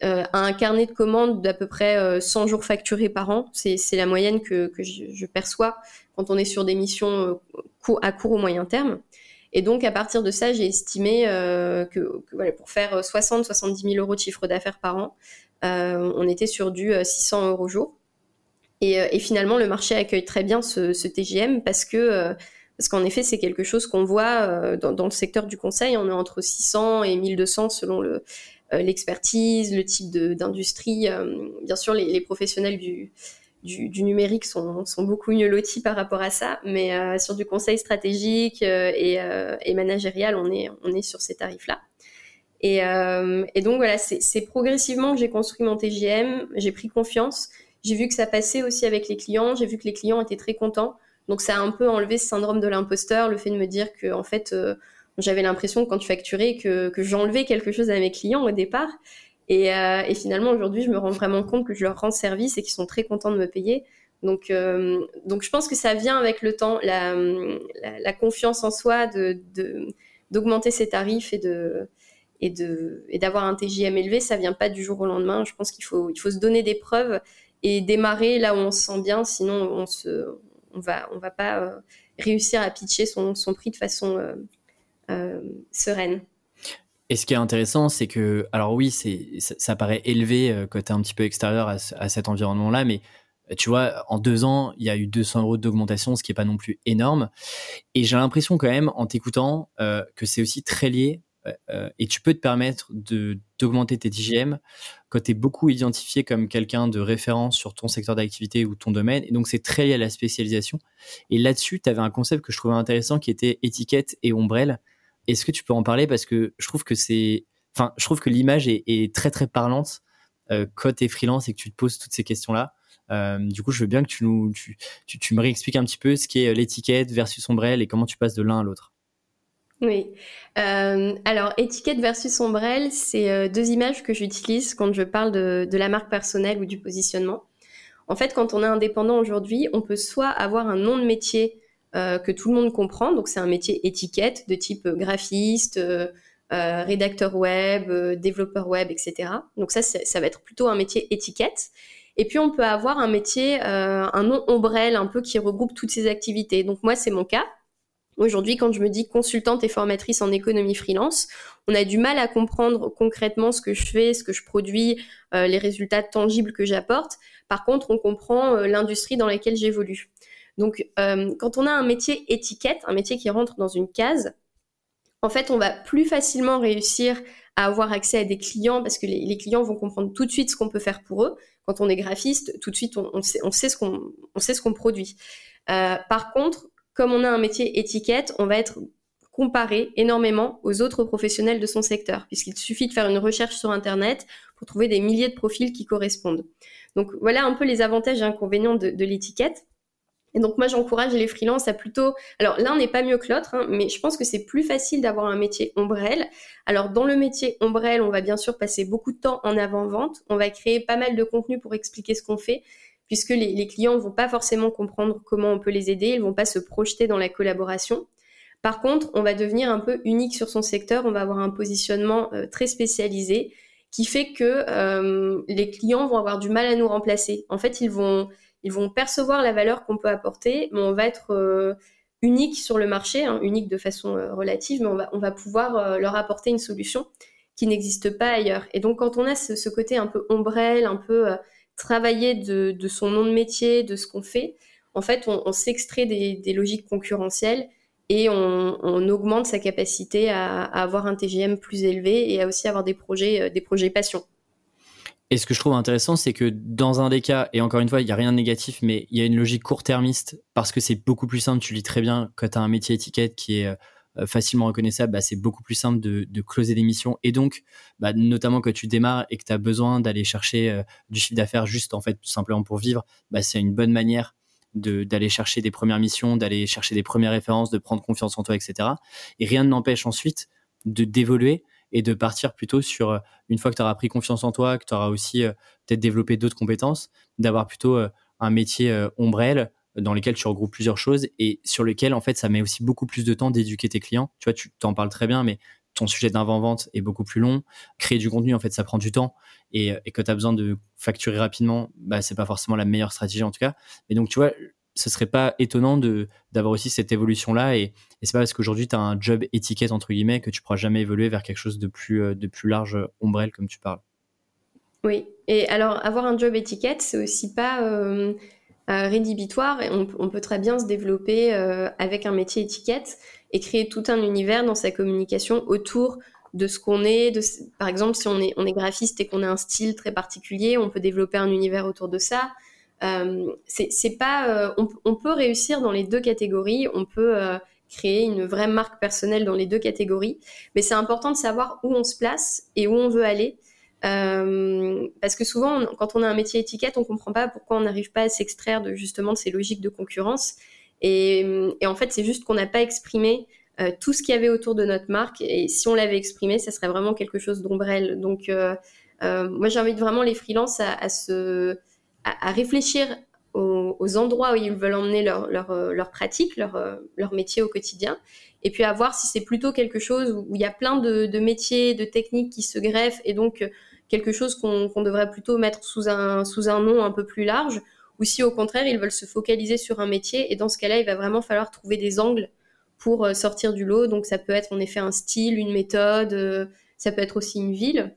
a un carnet de commandes d'à peu près 100 jours facturés par an. C'est la moyenne que, je, perçois quand on est sur des missions euh, à court ou moyen terme. Et donc, à partir de ça, j'ai estimé euh, que, pour faire 60-70 000 euros de chiffre d'affaires par an, euh, on était sur du 600 euros jour. Et, finalement, le marché accueille très bien ce, TGM parce que parce qu'en effet, c'est quelque chose qu'on voit dans, le secteur du conseil. On est entre 600 et 1200 selon l'expertise, le, type d'industrie. bien sûr, les professionnels du, du, numérique sont, beaucoup mieux lotis par rapport à ça, mais euh, sur du conseil stratégique euh, euh, et, managérial, on est, sur ces tarifs-là. Et, donc voilà, c'est progressivement que j'ai construit mon TGM, j'ai pris confiance, j'ai vu que ça passait aussi avec les clients, j'ai vu que les clients étaient très contents, donc ça a un peu enlevé ce syndrome de l'imposteur, le fait de me dire que en fait j'avais l'impression quand tu facturais que j'enlevais quelque chose à mes clients au départ. Euh, et, finalement, aujourd'hui, je me rends vraiment compte que je leur rends service et qu'ils sont très contents de me payer. Donc, euh, donc je pense que ça vient avec le temps, la, la, confiance en soi, de, d'augmenter ses tarifs et de et de et d'avoir un TJM élevé, ça vient pas du jour au lendemain. Je pense qu'il faut il faut se donner des preuves et démarrer là où on se sent bien, sinon on se on va on va pas euh, réussir à pitcher son, son prix de façon sereine. Et ce qui est intéressant, c'est que, alors oui, c'est, ça, paraît élevé euh, quand tu es un petit peu extérieur à, cet environnement-là, mais euh, tu vois, en deux ans, il y a eu 200 euros d'augmentation, ce qui est pas non plus énorme. Et j'ai l'impression quand même, en t'écoutant, euh, que c'est aussi très lié, et tu peux te permettre d'augmenter tes TGM quand tu es beaucoup identifié comme quelqu'un de référence sur ton secteur d'activité ou ton domaine. Et donc, c'est très lié à la spécialisation. Et là-dessus, tu avais un concept que je trouvais intéressant qui était étiquette et ombrelle. Est-ce que tu peux en parler? Parce que je trouve que c'est, enfin, je trouve que l'image est, très très parlante euh, quand tu es freelance et que tu te poses toutes ces questions-là. Euh, du coup, je veux bien que tu nous, tu, tu, me réexpliques un petit peu ce qu'est l'étiquette versus ombrelle et comment tu passes de l'un à l'autre. Oui. Euh, alors, étiquette versus ombrelle, c'est deux images que j'utilise quand je parle de, la marque personnelle ou du positionnement. En fait, quand on est indépendant aujourd'hui, on peut soit avoir un nom de métier euh, que tout le monde comprend. Donc c'est un métier étiquette de type graphiste, euh, euh, rédacteur web, développeur web, etc. Donc ça, ça va être plutôt un métier étiquette. Et puis on peut avoir un métier, un nom ombrelle un peu qui regroupe toutes ces activités. Donc moi, c'est mon cas. Aujourd'hui, quand je me dis consultante et formatrice en économie freelance, on a du mal à comprendre concrètement ce que je fais, ce que je produis, les résultats tangibles que j'apporte. Par contre, on comprend l'industrie dans laquelle j'évolue. Donc, euh, quand on a un métier étiquette, un métier qui rentre dans une case, en fait, on va plus facilement réussir à avoir accès à des clients parce que les, clients vont comprendre tout de suite ce qu'on peut faire pour eux. Quand on est graphiste, tout de suite, on, sait, ce qu'on produit. Euh, par contre, comme on a un métier étiquette, on va être comparé énormément aux autres professionnels de son secteur, puisqu'il suffit de faire une recherche sur Internet pour trouver des milliers de profils qui correspondent. Donc voilà un peu les avantages et inconvénients de l'étiquette. Et donc moi j'encourage les freelances à plutôt, alors l'un n'est pas mieux que l'autre, hein, mais je pense que c'est plus facile d'avoir un métier ombrelle. Alors dans le métier ombrelle, on va bien sûr passer beaucoup de temps en avant-vente, on va créer pas mal de contenu pour expliquer ce qu'on fait, puisque les, clients vont pas forcément comprendre comment on peut les aider, ils vont pas se projeter dans la collaboration. Par contre, on va devenir un peu unique sur son secteur, on va avoir un positionnement euh, très spécialisé qui fait que euh, les clients vont avoir du mal à nous remplacer. En fait, ils vont ils vont percevoir la valeur qu'on peut apporter, mais on va être euh, unique sur le marché, hein, unique de façon euh, relative, mais on va, pouvoir euh, leur apporter une solution qui n'existe pas ailleurs. Et donc quand on a ce, côté un peu ombrelle, un peu travailler de, son nom de métier, de ce qu'on fait, en fait, on, s'extrait des, logiques concurrentielles et on, augmente sa capacité à, avoir un TGM plus élevé et à aussi avoir des projets, des projets passion. Et ce que je trouve intéressant, c'est que dans un des cas, et encore une fois, il n'y a rien de négatif, mais il y a une logique court-termiste parce que c'est beaucoup plus simple, tu lis très bien, quand tu as un métier étiquette qui est euh, facilement reconnaissable, bah, c'est beaucoup plus simple de, de closer des missions. Et donc, bah, notamment quand tu démarres et que tu as besoin d'aller chercher euh, du chiffre d'affaires juste, en fait, tout simplement pour vivre, bah, c'est une bonne manière d'aller chercher des premières missions, d'aller chercher des premières références, de prendre confiance en toi, etc. Et rien ne n'empêche ensuite de d'évoluer et de partir plutôt sur, euh, une fois que tu auras pris confiance en toi, que tu auras aussi euh, peut-être développé d'autres compétences, d'avoir plutôt euh, un métier ombrelle dans lequel tu regroupes plusieurs choses et sur lequel, en fait, ça met aussi beaucoup plus de temps d'éduquer tes clients. Tu vois, tu t'en parles très bien, mais ton sujet d'avant-vente est beaucoup plus long. Créer du contenu, en fait, ça prend du temps. Et, et que tu as besoin de facturer rapidement, bah, c'est pas forcément la meilleure stratégie, en tout cas. Et donc, tu vois, ce serait pas étonnant de d'avoir aussi cette évolution là et, et c'est pas parce qu'aujourd'hui tu as un job étiquette entre guillemets que tu pourras jamais évoluer vers quelque chose de plus euh, de plus large euh, ombrelle comme tu parles. Oui, et alors avoir un job étiquette, c'est aussi pas euh, rédhibitoire. On, on, peut très bien se développer avec un métier étiquette et créer tout un univers dans sa communication autour de ce qu'on est. De, par exemple, si on est, on est graphiste et qu'on a un style très particulier, on peut développer un univers autour de ça. Euh, c'est pas, euh, on, peut réussir dans les deux catégories, on peut euh, créer une vraie marque personnelle dans les deux catégories, mais c'est important de savoir où on se place et où on veut aller. parce que souvent, quand on a un métier étiquette, on comprend pas pourquoi on n'arrive pas à s'extraire de justement de ces logiques de concurrence. Et, et en fait, c'est juste qu'on n'a pas exprimé tout ce qu'il y avait autour de notre marque. Et si on l'avait exprimé, ça serait vraiment quelque chose d'ombrelle. Donc, moi, j'invite vraiment les freelances à, à se à, réfléchir aux, endroits où ils veulent emmener leur, leur, euh, leur pratique, leur, euh, leur, métier au quotidien, et puis à voir si c'est plutôt quelque chose où il y a plein de, métiers, de techniques qui se greffent, et donc euh, quelque chose qu'on devrait plutôt mettre sous un, sous un nom un peu plus large, ou si au contraire ils veulent se focaliser sur un métier, et dans ce cas-là, il va vraiment falloir trouver des angles pour sortir du lot. Donc ça peut être en effet un style, une méthode, ça peut être aussi une ville.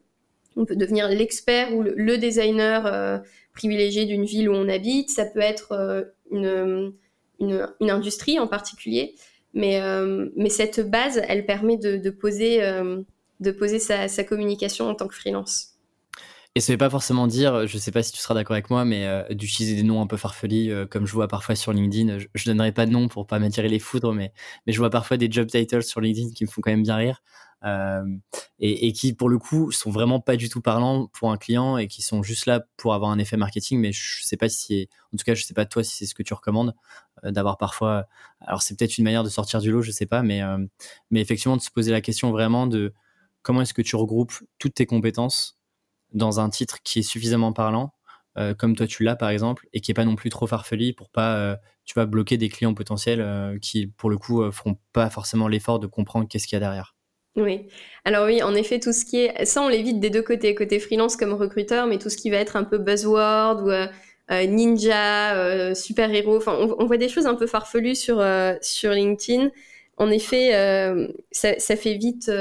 On peut devenir l'expert ou le, designer privilégié d'une ville où on habite, ça peut être euh, une, une, industrie en particulier. Mais, euh, mais cette base, elle permet de, poser, de poser euh, sa, communication en tant que freelance. Et ça ne veut pas forcément dire, je ne sais pas si tu seras d'accord avec moi, mais d'utiliser des noms un peu farfelus, comme je vois parfois sur LinkedIn. Je, ne donnerai pas de nom pour pas m'attirer les foudres, mais, mais je vois parfois des job titles sur LinkedIn qui me font quand même bien rire. Euh, et, qui pour le coup sont vraiment pas du tout parlants pour un client et qui sont juste là pour avoir un effet marketing. Mais je sais pas si, en tout cas, je sais pas toi si c'est ce que tu recommandes euh, d'avoir parfois. Alors c'est peut-être une manière de sortir du lot, je sais pas, mais euh, mais effectivement de se poser la question vraiment de comment est-ce que tu regroupes toutes tes compétences dans un titre qui est suffisamment parlant comme toi tu l'as par exemple, et qui est pas non plus trop farfelu pour pas, tu vas bloquer des clients potentiels qui, pour le coup, feront pas forcément l'effort de comprendre qu'est-ce qu'il y a derrière. Oui. Alors oui, en effet, tout ce qui est... Ça, on l'évite des deux côtés, côté freelance comme recruteur, mais tout ce qui va être un peu buzzword ou euh, euh, ninja, euh, super-héros, enfin, on, voit des choses un peu farfelues sur, LinkedIn. En effet, ça, fait vite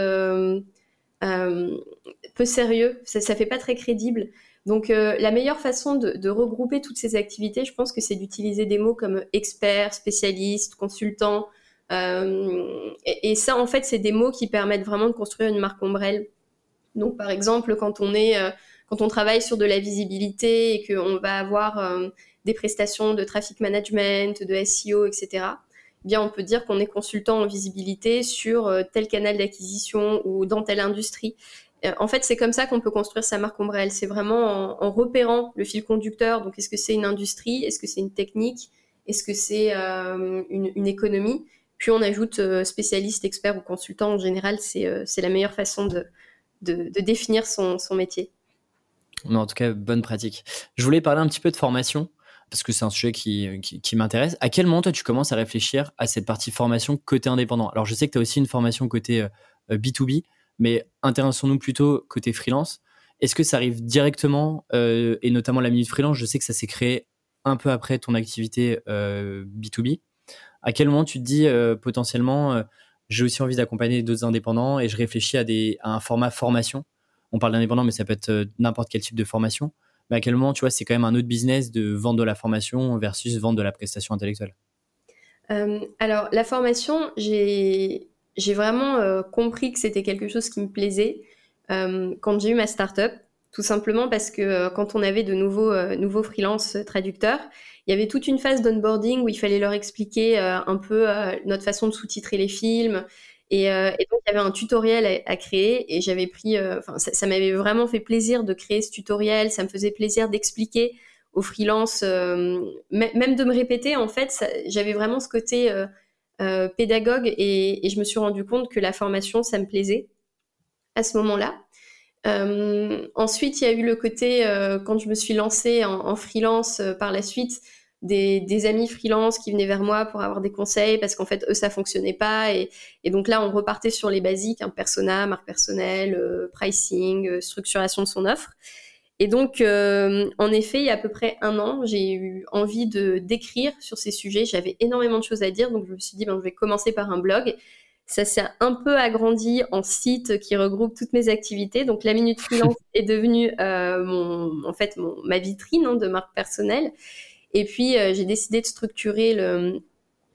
peu sérieux, ça, ça fait pas très crédible. Donc la meilleure façon de, regrouper toutes ces activités, je pense que c'est d'utiliser des mots comme expert, spécialiste, consultant, euh, et, ça, en fait, c'est des mots qui permettent vraiment de construire une marque ombrelle. Donc, par exemple, quand on est, euh, quand on travaille sur de la visibilité et qu'on va avoir euh, des prestations de traffic management, de SEO, etc. Eh bien, on peut dire qu'on est consultant en visibilité sur tel canal d'acquisition ou dans telle industrie. En fait, c'est comme ça qu'on peut construire sa marque ombrelle. C'est vraiment en, repérant le fil conducteur. Donc, est-ce que c'est une industrie? Est-ce que c'est une technique? Est-ce que c'est une, une, économie? Puis on ajoute euh, spécialiste, expert ou consultant. En général, c'est euh, la meilleure façon de, de, définir son, son métier. en tout cas, bonne pratique. Je voulais parler un petit peu de formation parce que c'est un sujet qui, qui, m'intéresse. À quel moment, toi, tu commences à réfléchir à cette partie formation côté indépendant? Alors, je sais que tu as aussi une formation côté B2B, euh, mais intéressons-nous plutôt côté freelance. Est-ce que ça arrive directement, et notamment la minute freelance? Je sais que ça s'est créé un peu après ton activité B2B à quel moment tu te dis euh, potentiellement, euh, j'ai aussi envie d'accompagner d'autres indépendants et je réfléchis à, des, à un format formation On parle d'indépendant, mais ça peut être euh, n'importe quel type de formation. Mais à quel moment, tu vois, c'est quand même un autre business de vendre de la formation versus vendre de la prestation intellectuelle? Alors, la formation, j'ai vraiment compris que c'était quelque chose qui me plaisait quand j'ai eu ma startup. tout simplement parce que quand on avait de nouveaux, nouveaux freelance traducteurs, il y avait toute une phase d'onboarding où il fallait leur expliquer un peu notre façon de sous-titrer les films. Et, donc, il y avait un tutoriel à, créer et j'avais pris, ça, m'avait vraiment fait plaisir de créer ce tutoriel. Ça me faisait plaisir d'expliquer aux freelance, même de me répéter. En fait, j'avais vraiment ce côté pédagogue et, je me suis rendu compte que la formation, ça me plaisait à ce moment-là. Euh, ensuite, il y a eu le côté, euh, quand je me suis lancée en, freelance euh, par la suite, des, amis freelance qui venaient vers moi pour avoir des conseils parce qu'en fait, eux, ça fonctionnait pas. Et, donc là, on repartait sur les basiques, hein, persona, marque personnelle, pricing, structuration de son offre. Et donc, en effet, il y a à peu près un an, j'ai eu envie de d'écrire sur ces sujets. J'avais énormément de choses à dire, donc je me suis dit, ben, je vais commencer par un blog. Ça s'est un peu agrandi en site qui regroupe toutes mes activités. Donc la Minute Freelance est devenue euh, mon, en fait mon, ma vitrine hein, de marque personnelle. Et puis euh, j'ai décidé de structurer le,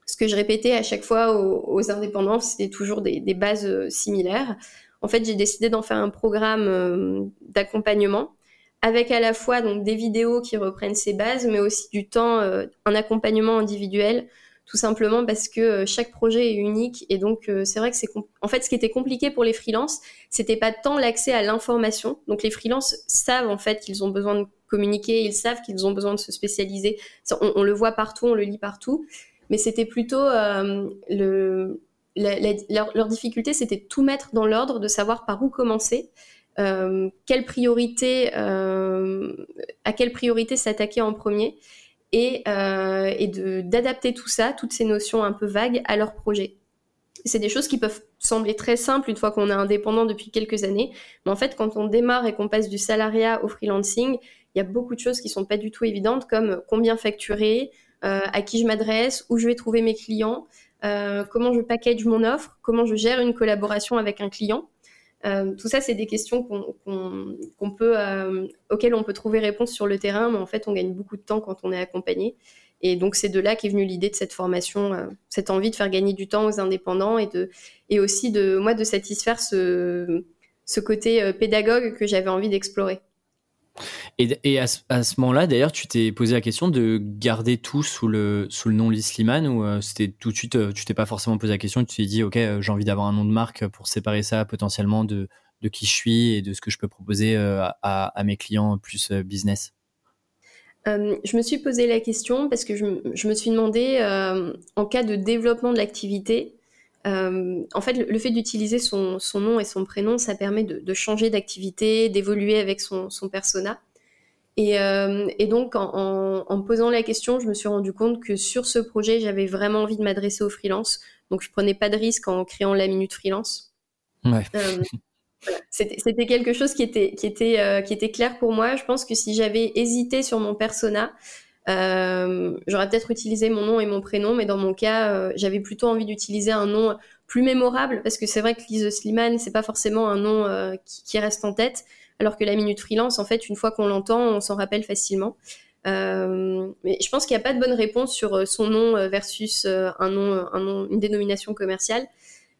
ce que je répétais à chaque fois aux, indépendants, c'était toujours des, des, bases euh, similaires. En fait, j'ai décidé d'en faire un programme d'accompagnement avec à la fois donc des vidéos qui reprennent ces bases, mais aussi du temps, un accompagnement individuel tout simplement parce que euh, chaque projet est unique et donc euh, c'est vrai que c'est en fait ce qui était compliqué pour les freelances, c'était pas tant l'accès à l'information. Donc les freelances savent en fait qu'ils ont besoin de communiquer, ils savent qu'ils ont besoin de se spécialiser. On, le voit partout, on le lit partout, mais c'était plutôt euh, le leur, difficulté, c'était de tout mettre dans l'ordre, de savoir par où commencer. quelle priorité, à quelle priorité s'attaquer en premier et, euh, d'adapter tout ça, toutes ces notions un peu vagues, à leur projet. C'est des choses qui peuvent sembler très simples une fois qu'on est indépendant depuis quelques années, mais en fait, quand on démarre et qu'on passe du salariat au freelancing, il y a beaucoup de choses qui sont pas du tout évidentes, comme combien facturer, euh, à qui je m'adresse, où je vais trouver mes clients, euh, comment je package mon offre, comment je gère une collaboration avec un client. Euh, tout ça, c'est des questions euh, auxquelles on peut trouver réponse sur le terrain, mais en fait, on gagne beaucoup de temps quand on est accompagné. Et donc, c'est de là qu'est venue l'idée de cette formation, euh, cette envie de faire gagner du temps aux indépendants et, de, et aussi de moi de satisfaire ce côté pédagogue que j'avais envie d'explorer. Et, à, ce, moment-là, d'ailleurs, tu t'es posé la question de garder tout sous le, sous le nom Lee Sliman ou euh, c'était tout de suite, euh, tu t'es pas forcément posé la question, tu t'es dit, OK, euh, j'ai envie d'avoir un nom de marque pour séparer ça potentiellement de, de qui je suis et de ce que je peux proposer à, à, mes clients plus business? Je me suis posé la question parce que je, je me suis demandé, en cas de développement de l'activité, en fait, le, fait d'utiliser son, son, nom et son prénom, ça permet de, de changer d'activité, d'évoluer avec son, son persona. Et, euh, et donc, en, en, posant la question, je me suis rendu compte que sur ce projet, j'avais vraiment envie de m'adresser aux freelance. Donc, je prenais pas de risque en créant la minute freelance. Ouais. Euh, C'était quelque chose qui était, qui, était, euh, qui était clair pour moi. Je pense que si j'avais hésité sur mon persona, euh, j'aurais peut-être utilisé mon nom et mon prénom, mais dans mon cas, euh, j'avais plutôt envie d'utiliser un nom plus mémorable parce que c'est vrai que Lise Slimane, c'est pas forcément un nom euh, qui, reste en tête alors que la minute freelance, en fait, une fois qu'on l'entend, on s'en rappelle facilement. Mais je pense qu'il n'y a pas de bonne réponse sur son nom versus un nom, un nom, une dénomination commerciale.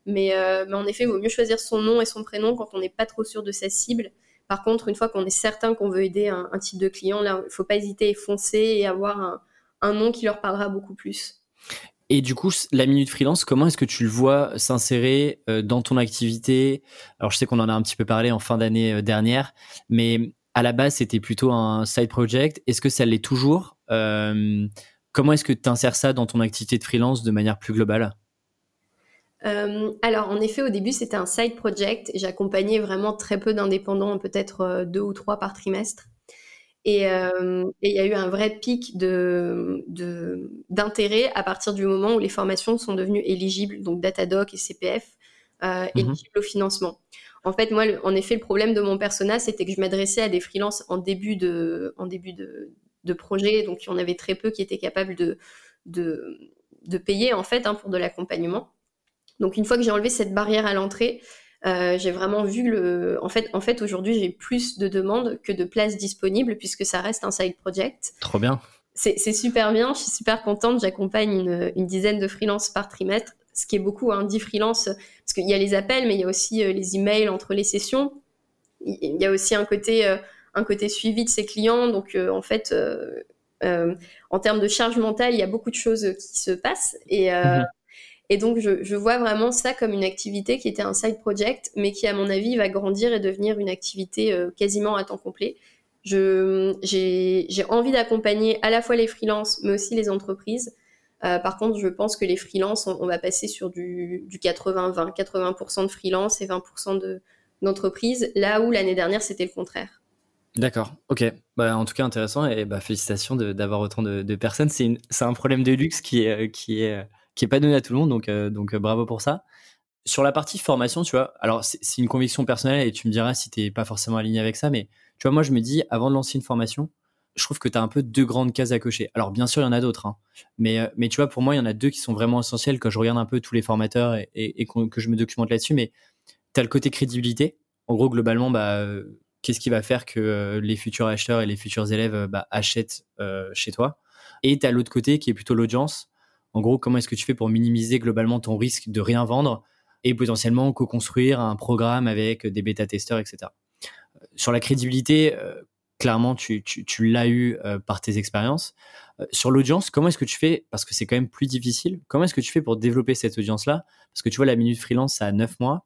Mais en effet, il vaut mieux choisir son nom et son prénom quand on n'est pas trop sûr de sa cible. Par contre, une fois qu'on est certain qu'on veut aider un, type de client, là, il ne faut pas hésiter et foncer et avoir un, nom qui leur parlera beaucoup plus. Et du coup, la minute freelance, comment est-ce que tu le vois s'insérer euh, dans ton activité? Alors, je sais qu'on en a un petit peu parlé en fin d'année euh, dernière, mais à la base, c'était plutôt un side project. Est-ce que ça l'est toujours? Euh, Comment est-ce que tu insères ça dans ton activité de freelance de manière plus globale? Alors, en effet, au début, c'était un side project. J'accompagnais vraiment très peu d'indépendants, peut-être deux ou trois par trimestre. Euh, et il y a eu un vrai pic de, d'intérêt à partir du moment où les formations sont devenues éligibles, donc Datadoc et CPF, euh, mmh éligibles au financement. En fait, moi, en effet, le problème de mon persona, c'était que je m'adressais à des freelances en début de, en début de, de projet, donc il y en avait très peu qui étaient capables de, de, de payer en fait hein, pour de l'accompagnement. Donc une fois que j'ai enlevé cette barrière à l'entrée, euh, j'ai vraiment vu le. En fait, en fait aujourd'hui, j'ai plus de demandes que de places disponibles puisque ça reste un side project. Trop bien. C'est super bien. Je suis super contente. J'accompagne une, une, dizaine de freelances par trimestre, ce qui est beaucoup. Hein, 10 freelances parce qu'il y a les appels, mais il y a aussi euh, les emails entre les sessions. Il y a aussi un côté. Euh, un côté suivi de ses clients. Donc, en fait, en termes de charge mentale, il y a beaucoup de choses qui se passent. Et, mhm. Et donc, je, vois vraiment ça comme une activité qui était un side project, mais qui, à mon avis, va grandir et devenir une activité quasiment à temps complet. J'ai envie d'accompagner à la fois les freelances, mais aussi les entreprises. Euh, par contre, je pense que les freelances, on, va passer sur du, 80-20, 80%, de freelance et 20% d'entreprises, là où l'année dernière, c'était le contraire. D'accord, ok. Bah, en tout cas, intéressant et bah, félicitations d'avoir autant de, personnes. C'est un problème de luxe qui est, qui est, qui est pas donné à tout le monde, donc, euh, donc bravo pour ça. Sur la partie formation, tu vois, alors c'est une conviction personnelle et tu me diras si tu n'es pas forcément aligné avec ça, mais tu vois, moi, je me dis, avant de lancer une formation, je trouve que tu as un peu deux grandes cases à cocher. Alors, bien sûr, il y en a d'autres, hein. mais, euh, mais tu vois, pour moi, il y en a deux qui sont vraiment essentiels quand je regarde un peu tous les formateurs et, que je me documente là-dessus. Mais tu as le côté crédibilité. En gros, globalement, bah, euh, qu'est-ce qui va faire que euh, les futurs acheteurs et les futurs élèves bah, achètent chez toi? Et tu as l'autre côté qui est plutôt l'audience. En gros, comment est-ce que tu fais pour minimiser globalement ton risque de rien vendre et potentiellement co-construire un programme avec des bêta-testeurs, etc sur la crédibilité, euh, clairement, tu, l'as eu euh, par tes expériences. Euh, sur l'audience, comment est-ce que tu fais Parce que c'est quand même plus difficile. Comment est-ce que tu fais pour développer cette audience-là? Parce que tu vois, la minute freelance, ça a 9 mois.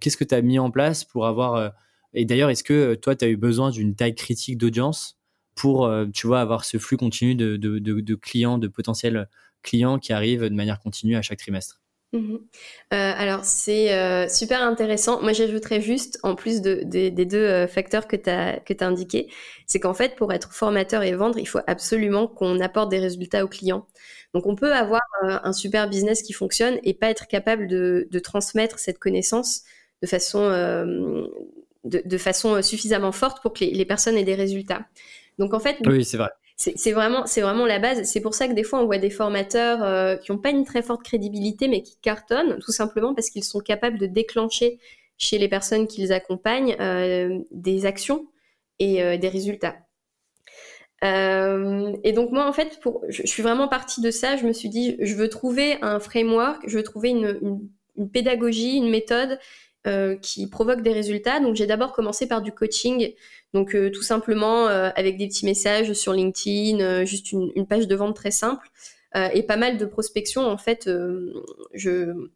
Qu'est-ce que tu as mis en place pour avoir. et d'ailleurs, est-ce que toi, tu as eu besoin d'une taille critique d'audience pour, tu vois, avoir ce flux continu de clients, de potentiels clients qui arrivent de manière continue à chaque trimestre Mhm. Euh, alors c'est euh, super intéressant. Moi j'ajouterais juste, en plus de, des deux euh, facteurs que tu as, que as indiqués, c'est qu'en fait pour être formateur et vendre, il faut absolument qu'on apporte des résultats aux clients. Donc on peut avoir un super business qui fonctionne et pas être capable de, de transmettre cette connaissance de façon, de, de, façon suffisamment forte pour que les, les personnes aient des résultats. Donc en fait, oui, c'est vrai c'est vraiment, la base. C'est pour ça que des fois, on voit des formateurs euh, qui n'ont pas une très forte crédibilité, mais qui cartonnent, tout simplement parce qu'ils sont capables de déclencher chez les personnes qu'ils accompagnent euh, des actions et euh, des résultats. et donc moi, en fait, je, suis vraiment partie de ça. Je me suis dit, je veux trouver un framework, je veux trouver une pédagogie, une méthode euh, qui provoque des résultats. Donc j'ai d'abord commencé par du coaching, donc euh, tout simplement euh, avec des petits messages sur LinkedIn, juste une, une, page de vente très simple et pas mal de prospection. En fait, je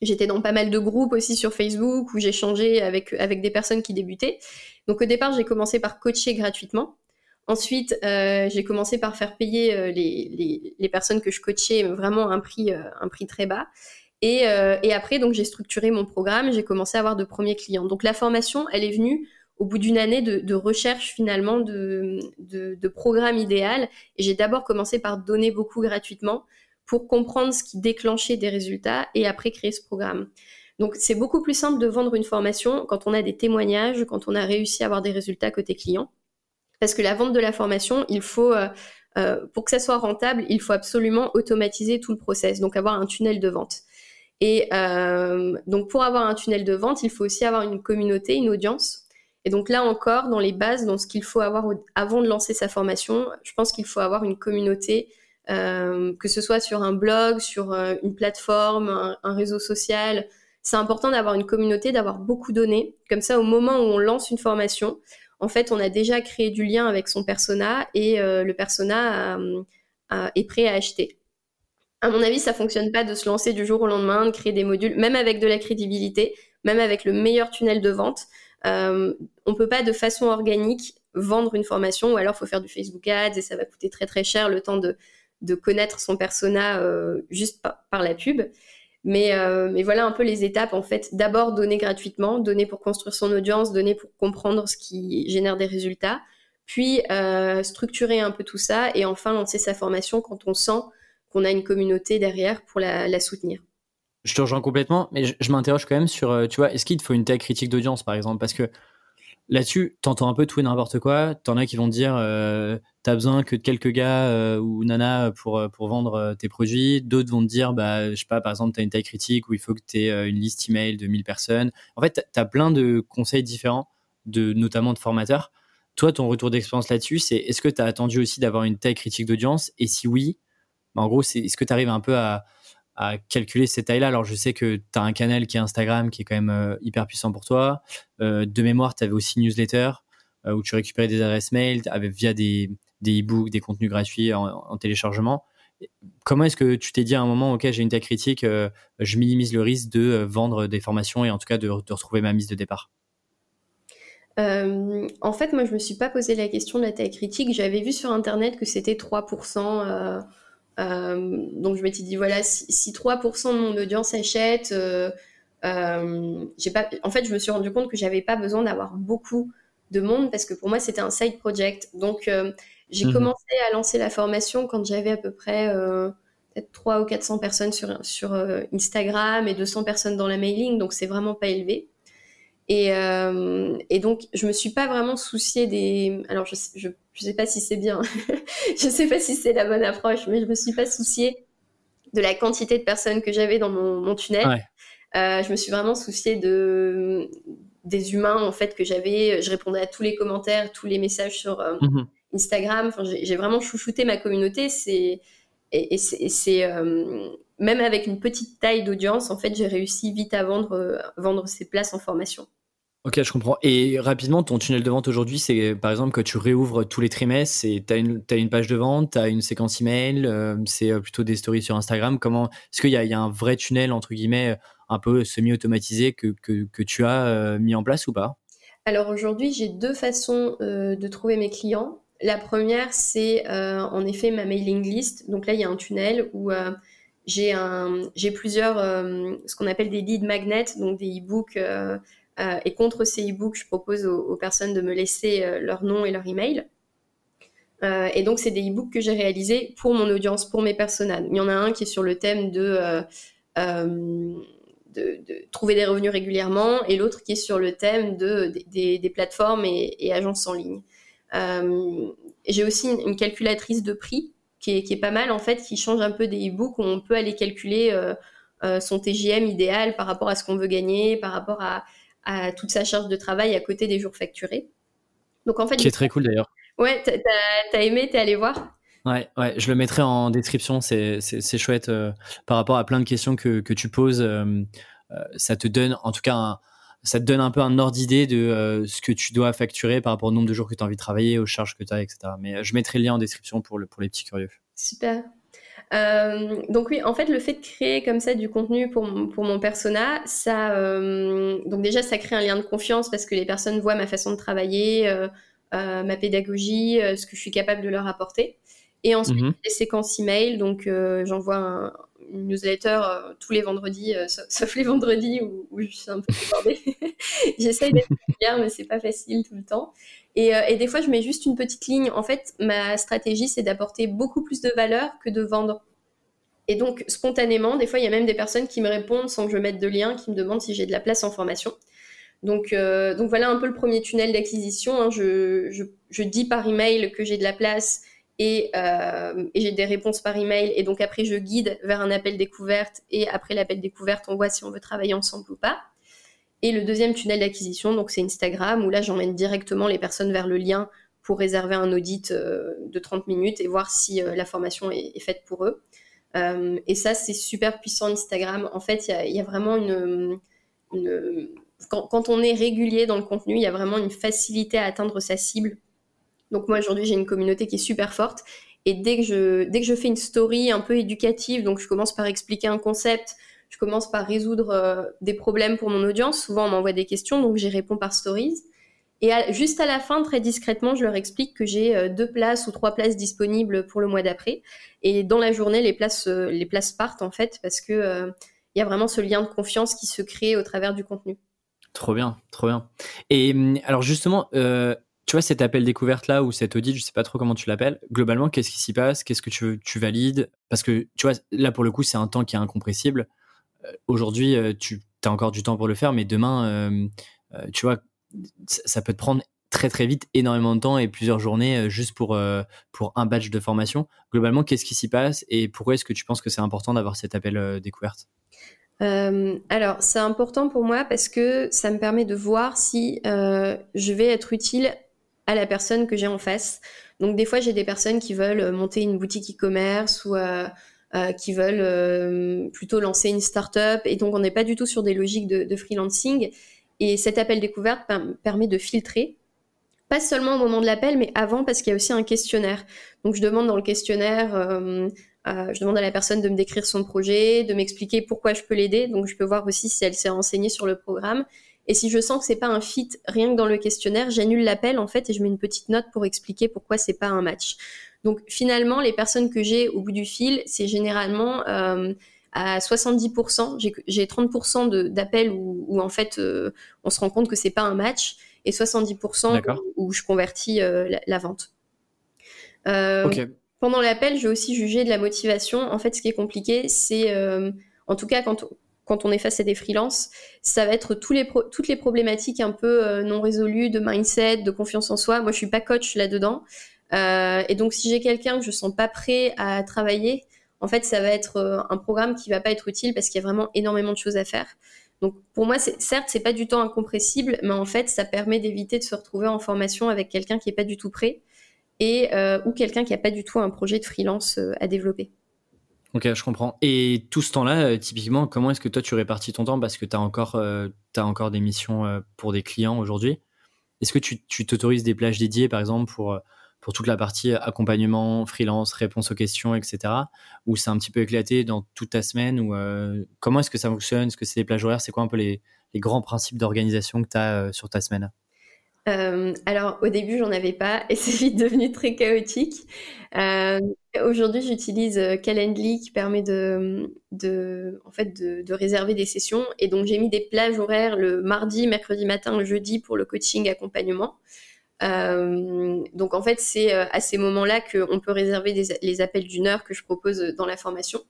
J'étais dans pas mal de groupes aussi sur Facebook où j'échangeais avec, avec des personnes qui débutaient. Donc au départ, j'ai commencé par coacher gratuitement. Ensuite, euh, j'ai commencé par faire payer les, les, les, personnes que je coachais vraiment un prix, un prix très bas. Euh, et, après, donc j'ai structuré mon programme, j'ai commencé à avoir de premiers clients. Donc la formation, elle est venue au bout d'une année de, recherche finalement de, programme idéal. Et j'ai d'abord commencé par donner beaucoup gratuitement pour comprendre ce qui déclenchait des résultats et après créer ce programme. Donc c'est beaucoup plus simple de vendre une formation quand on a des témoignages, quand on a réussi à avoir des résultats côté client. Parce que la vente de la formation, il faut, euh, euh, pour que ça soit rentable, il faut absolument automatiser tout le process, donc avoir un tunnel de vente. Et euh, donc pour avoir un tunnel de vente, il faut aussi avoir une communauté, une audience. Et donc là encore, dans les bases, dans ce qu'il faut avoir avant de lancer sa formation, je pense qu'il faut avoir une communauté, euh, que ce soit sur un blog, sur euh, une plateforme, un, réseau social. C'est important d'avoir une communauté, d'avoir beaucoup de données. Comme ça, au moment où on lance une formation, en fait, on a déjà créé du lien avec son persona et le persona est prêt à acheter à mon avis, ça fonctionne pas de se lancer du jour au lendemain, de créer des modules, même avec de la crédibilité, même avec le meilleur tunnel de vente. Euh, on peut pas de façon organique vendre une formation, ou alors faut faire du Facebook Ads et ça va coûter très très cher le temps de, de connaître son persona euh, juste par, la pub. Mais, euh, mais voilà un peu les étapes en fait. D'abord donner gratuitement, donner pour construire son audience, donner pour comprendre ce qui génère des résultats, puis euh, structurer un peu tout ça et enfin lancer sa formation quand on sent qu'on a une communauté derrière pour la, soutenir. Je te rejoins complètement, mais je, m'interroge quand même sur, euh, tu vois, est-ce qu'il te faut une taille critique d'audience, par exemple? Parce que là-dessus, t'entends un peu tout et n'importe quoi. T'en as qui vont dire, euh, t'as besoin que de quelques gars euh, ou nana pour, pour vendre tes produits. D'autres vont te dire, bah, je sais pas, par exemple, t'as une taille critique où il faut que tu aies une liste email de 1000 personnes. En fait, t'as plein de conseils différents, de, notamment de formateurs. Toi, ton retour d'expérience là-dessus, c'est est-ce que tu as attendu aussi d'avoir une taille critique d'audience? Et si oui, en gros, est-ce que tu arrives un peu à, calculer ces tailles-là Alors, je sais que tu as un canal qui est Instagram qui est quand même euh, hyper puissant pour toi. Euh, de mémoire, tu avais aussi newsletter. où tu récupérais des adresses mail via des, e-books, des contenus gratuits en, téléchargement. Comment est-ce que tu t'es dit à un moment, ok, j'ai une telle critique, je minimise le risque de vendre des formations et en tout cas de, retrouver ma mise de départ? Euh, en fait, moi, je me suis pas posé la question de la taille critique. J'avais vu sur Internet que c'était 3%. Euh, euh, donc, je m'étais dit, voilà, si, 3% de mon audience achète, j'ai pas... en fait, je me suis rendu compte que j'avais pas besoin d'avoir beaucoup de monde parce que pour moi, c'était un side project. Donc, j'ai mhm. commencé à lancer la formation quand j'avais à peu près peut-être 3 ou 400 personnes sur, sur Instagram et 200 personnes dans la mailing. Donc, c'est vraiment pas élevé. Et, euh, et, donc, je me suis pas vraiment souciée des. Alors, je, je, je sais pas si c'est bien, je sais pas si c'est la bonne approche, mais je me suis pas souciée de la quantité de personnes que j'avais dans mon, mon tunnel. Ouais. Euh, je me suis vraiment souciée de des humains en fait que j'avais. Je répondais à tous les commentaires, tous les messages sur euh, mhm. Instagram. Enfin, j'ai vraiment chouchouté ma communauté. C'est et, et c'est même avec une petite taille d'audience, en fait, j'ai réussi vite à vendre, euh, vendre ces places en formation. Ok, je comprends. Et rapidement, ton tunnel de vente aujourd'hui, c'est par exemple que tu réouvres tous les trimestres et tu as une, as une page de vente, tu as une séquence email, euh, c'est euh, plutôt des stories sur Instagram. Comment Est-ce qu'il y, y, a un vrai tunnel, entre guillemets, un peu semi-automatisé que, que, que, tu as euh, mis en place ou pas? Alors aujourd'hui, j'ai deux façons de trouver mes clients. La première, c'est en effet ma mailing list. Donc là, il y a un tunnel où j'ai plusieurs, ce qu'on appelle des lead magnets, donc des e-books euh, et contre ces e-books, je propose aux, personnes de me laisser euh, leur nom et leur email. Euh, et donc, c'est des e-books que j'ai réalisés pour mon audience, pour mes personnages. Il y en a un qui est sur le thème de, de, trouver des revenus régulièrement et l'autre qui est sur le thème de, des, plateformes et, agences en ligne. j'ai aussi une, calculatrice de prix qui est, qui est, pas mal, en fait, qui change un peu des e-books où on peut aller calculer son TGM idéal par rapport à ce qu'on veut gagner, par rapport à, à toute sa charge de travail à côté des jours facturés. Donc en fait, qui est très cool d'ailleurs. Ouais, t'as as aimé, t'es allé voir? Ouais, ouais, je le mettrai en description, c'est chouette euh, par rapport à plein de questions que, que tu poses. Euh, euh, ça te donne, en tout cas, ça te donne un peu un ordre d'idée de ce que tu dois facturer par rapport au nombre de jours que tu as envie de travailler, aux charges que tu as, etc. Mais je mettrai le lien en description pour, le, pour les petits curieux. Super. Euh, donc oui, en fait, le fait de créer comme ça du contenu pour, mon persona, ça, euh, donc déjà, ça crée un lien de confiance parce que les personnes voient ma façon de travailler, euh, ma pédagogie, ce que je suis capable de leur apporter. Et ensuite, mhm. les séquences email, donc j'envoie une newsletter tous les vendredis, sauf, les vendredis où, où, je suis un peu débordée. J'essaye d'être claire, mais c'est pas facile tout le temps. Euh, et, des fois, je mets juste une petite ligne. En fait, ma stratégie, c'est d'apporter beaucoup plus de valeur que de vendre. Et donc, spontanément, des fois, il y a même des personnes qui me répondent sans que je mette de lien, qui me demandent si j'ai de la place en formation. Donc, euh, donc voilà un peu le premier tunnel d'acquisition. Hein. Je, je, dis par email que j'ai de la place et, euh, et j'ai des réponses par email. Et donc après, je guide vers un appel découverte. Et après l'appel découverte, on voit si on veut travailler ensemble ou pas. Et le deuxième tunnel d'acquisition, donc c'est Instagram, où là j'emmène directement les personnes vers le lien pour réserver un audit euh, de 30 minutes et voir si euh, la formation est, faite pour eux. Et ça, c'est super puissant Instagram. En fait, il y, a, vraiment une... quand, on est régulier dans le contenu, il y a vraiment une facilité à atteindre sa cible. Donc moi, aujourd'hui, j'ai une communauté qui est super forte. Et dès que, je, dès que je fais une story un peu éducative, donc je commence par expliquer un concept, je commence par résoudre euh, des problèmes pour mon audience. Souvent, on m'envoie des questions, donc j'y réponds par stories. Et juste à la fin, très discrètement, je leur explique que j'ai euh, deux places ou trois places disponibles pour le mois d'après. Et dans la journée, les places, euh, les places partent en fait parce que il y a vraiment ce lien de confiance qui se crée au travers du contenu. Trop bien, trop bien. Et hum, alors justement, tu vois cet appel découverte là ou cet audit, je sais pas trop comment tu l'appelles. Globalement, qu'est-ce qui s'y passe? Qu'est-ce que tu, valides? Parce que tu vois, là pour le coup, c'est un temps qui est incompressible. Euh, aujourd'hui, euh, tu as encore du temps pour le faire, mais demain, euh, tu vois, ça peut te prendre très très vite énormément de temps et plusieurs journées juste pour, pour un badge de formation. Globalement, qu'est-ce qui s'y passe et pourquoi est-ce que tu penses que c'est important d'avoir cet appel découverte? Alors, c'est important pour moi parce que ça me permet de voir si je vais être utile à la personne que j'ai en face. Donc, des fois, j'ai des personnes qui veulent monter une boutique e-commerce ou euh, qui veulent euh, plutôt lancer une start-up. Et donc, on n'est pas du tout sur des logiques de, freelancing. Et cet appel découverte permet de filtrer pas seulement au moment de l'appel, mais avant, parce qu'il y a aussi un questionnaire. Donc, je demande dans le questionnaire, euh, euh, je demande à la personne de me décrire son projet, de m'expliquer pourquoi je peux l'aider. Donc, je peux voir aussi si elle s'est renseignée sur le programme. Et si je sens que c'est pas un fit, rien que dans le questionnaire, j'annule l'appel en fait et je mets une petite note pour expliquer pourquoi c'est pas un match. Donc, finalement, les personnes que j'ai au bout du fil, c'est généralement euh, à 70%. J'ai 30% d'appels où, où, en fait on se rend compte que c'est pas un match et 70% où, je convertis euh, la, vente. Euh, pendant l'appel, j'ai aussi jugé de la motivation. En fait, ce qui est compliqué, c'est, euh, en tout cas, quand, quand on est face à des freelances, ça va être toutes les problématiques un peu non résolues de mindset, de confiance en soi. Moi, je suis pas coach là-dedans. et donc, si j'ai quelqu'un que je sens pas prêt à travailler, en fait, ça va être un programme qui va pas être utile parce qu'il y a vraiment énormément de choses à faire. Donc pour moi, certes, c'est pas du temps incompressible, mais en fait, ça permet d'éviter de se retrouver en formation avec quelqu'un qui est pas du tout prêt et euh, ou quelqu'un qui a pas du tout un projet de freelance euh, à développer. Ok, je comprends. Et tout ce temps-là, euh, typiquement, comment est-ce que toi tu répartis ton temps? Parce que tu as encore, as encore des missions pour des clients aujourd'hui. Est-ce que tu t'autorises des plages dédiées, par exemple, pour pour toute la partie accompagnement, freelance, réponse aux questions, etc. Ou c'est un petit peu éclaté dans toute ta semaine? Euh, Comment est-ce que ça fonctionne? Est-ce que c'est des plages horaires? C'est quoi un peu les, grands principes d'organisation que tu as euh, sur ta semaine? Euh, alors au début j'en avais pas et c'est vite devenu très chaotique. Aujourd'hui j'utilise Calendly qui permet de, en fait de, réserver des sessions et donc j'ai mis des plages horaires le mardi, mercredi matin, le jeudi pour le coaching accompagnement. Euh, donc en fait, c'est euh, à ces moments-là qu'on peut réserver les appels d'une heure que je propose dans la formation.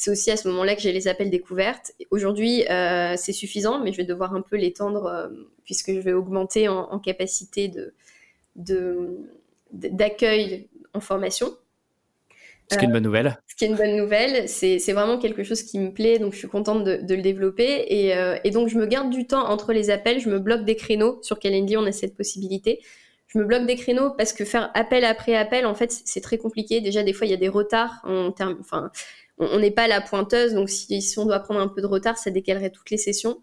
C'est aussi à ce moment-là que j'ai les appels découvertes. Aujourd'hui, euh, c'est suffisant, mais je vais devoir un peu l'étendre puisque je vais augmenter en, capacité de, d'accueil en formation. Ce qui est une bonne nouvelle. Ce qui est une bonne nouvelle, c'est vraiment quelque chose qui me plaît, donc je suis contente de, le développer. Et, et, donc je me garde du temps entre les appels, je me bloque des créneaux. Sur Calendly, on a cette possibilité je me bloque des créneaux parce que faire appel après appel, en fait, c'est très compliqué. Déjà, des fois, il y a des retards. En termes, enfin, on n'est pas la pointeuse, donc si, on doit prendre un peu de retard, ça décalerait toutes les sessions.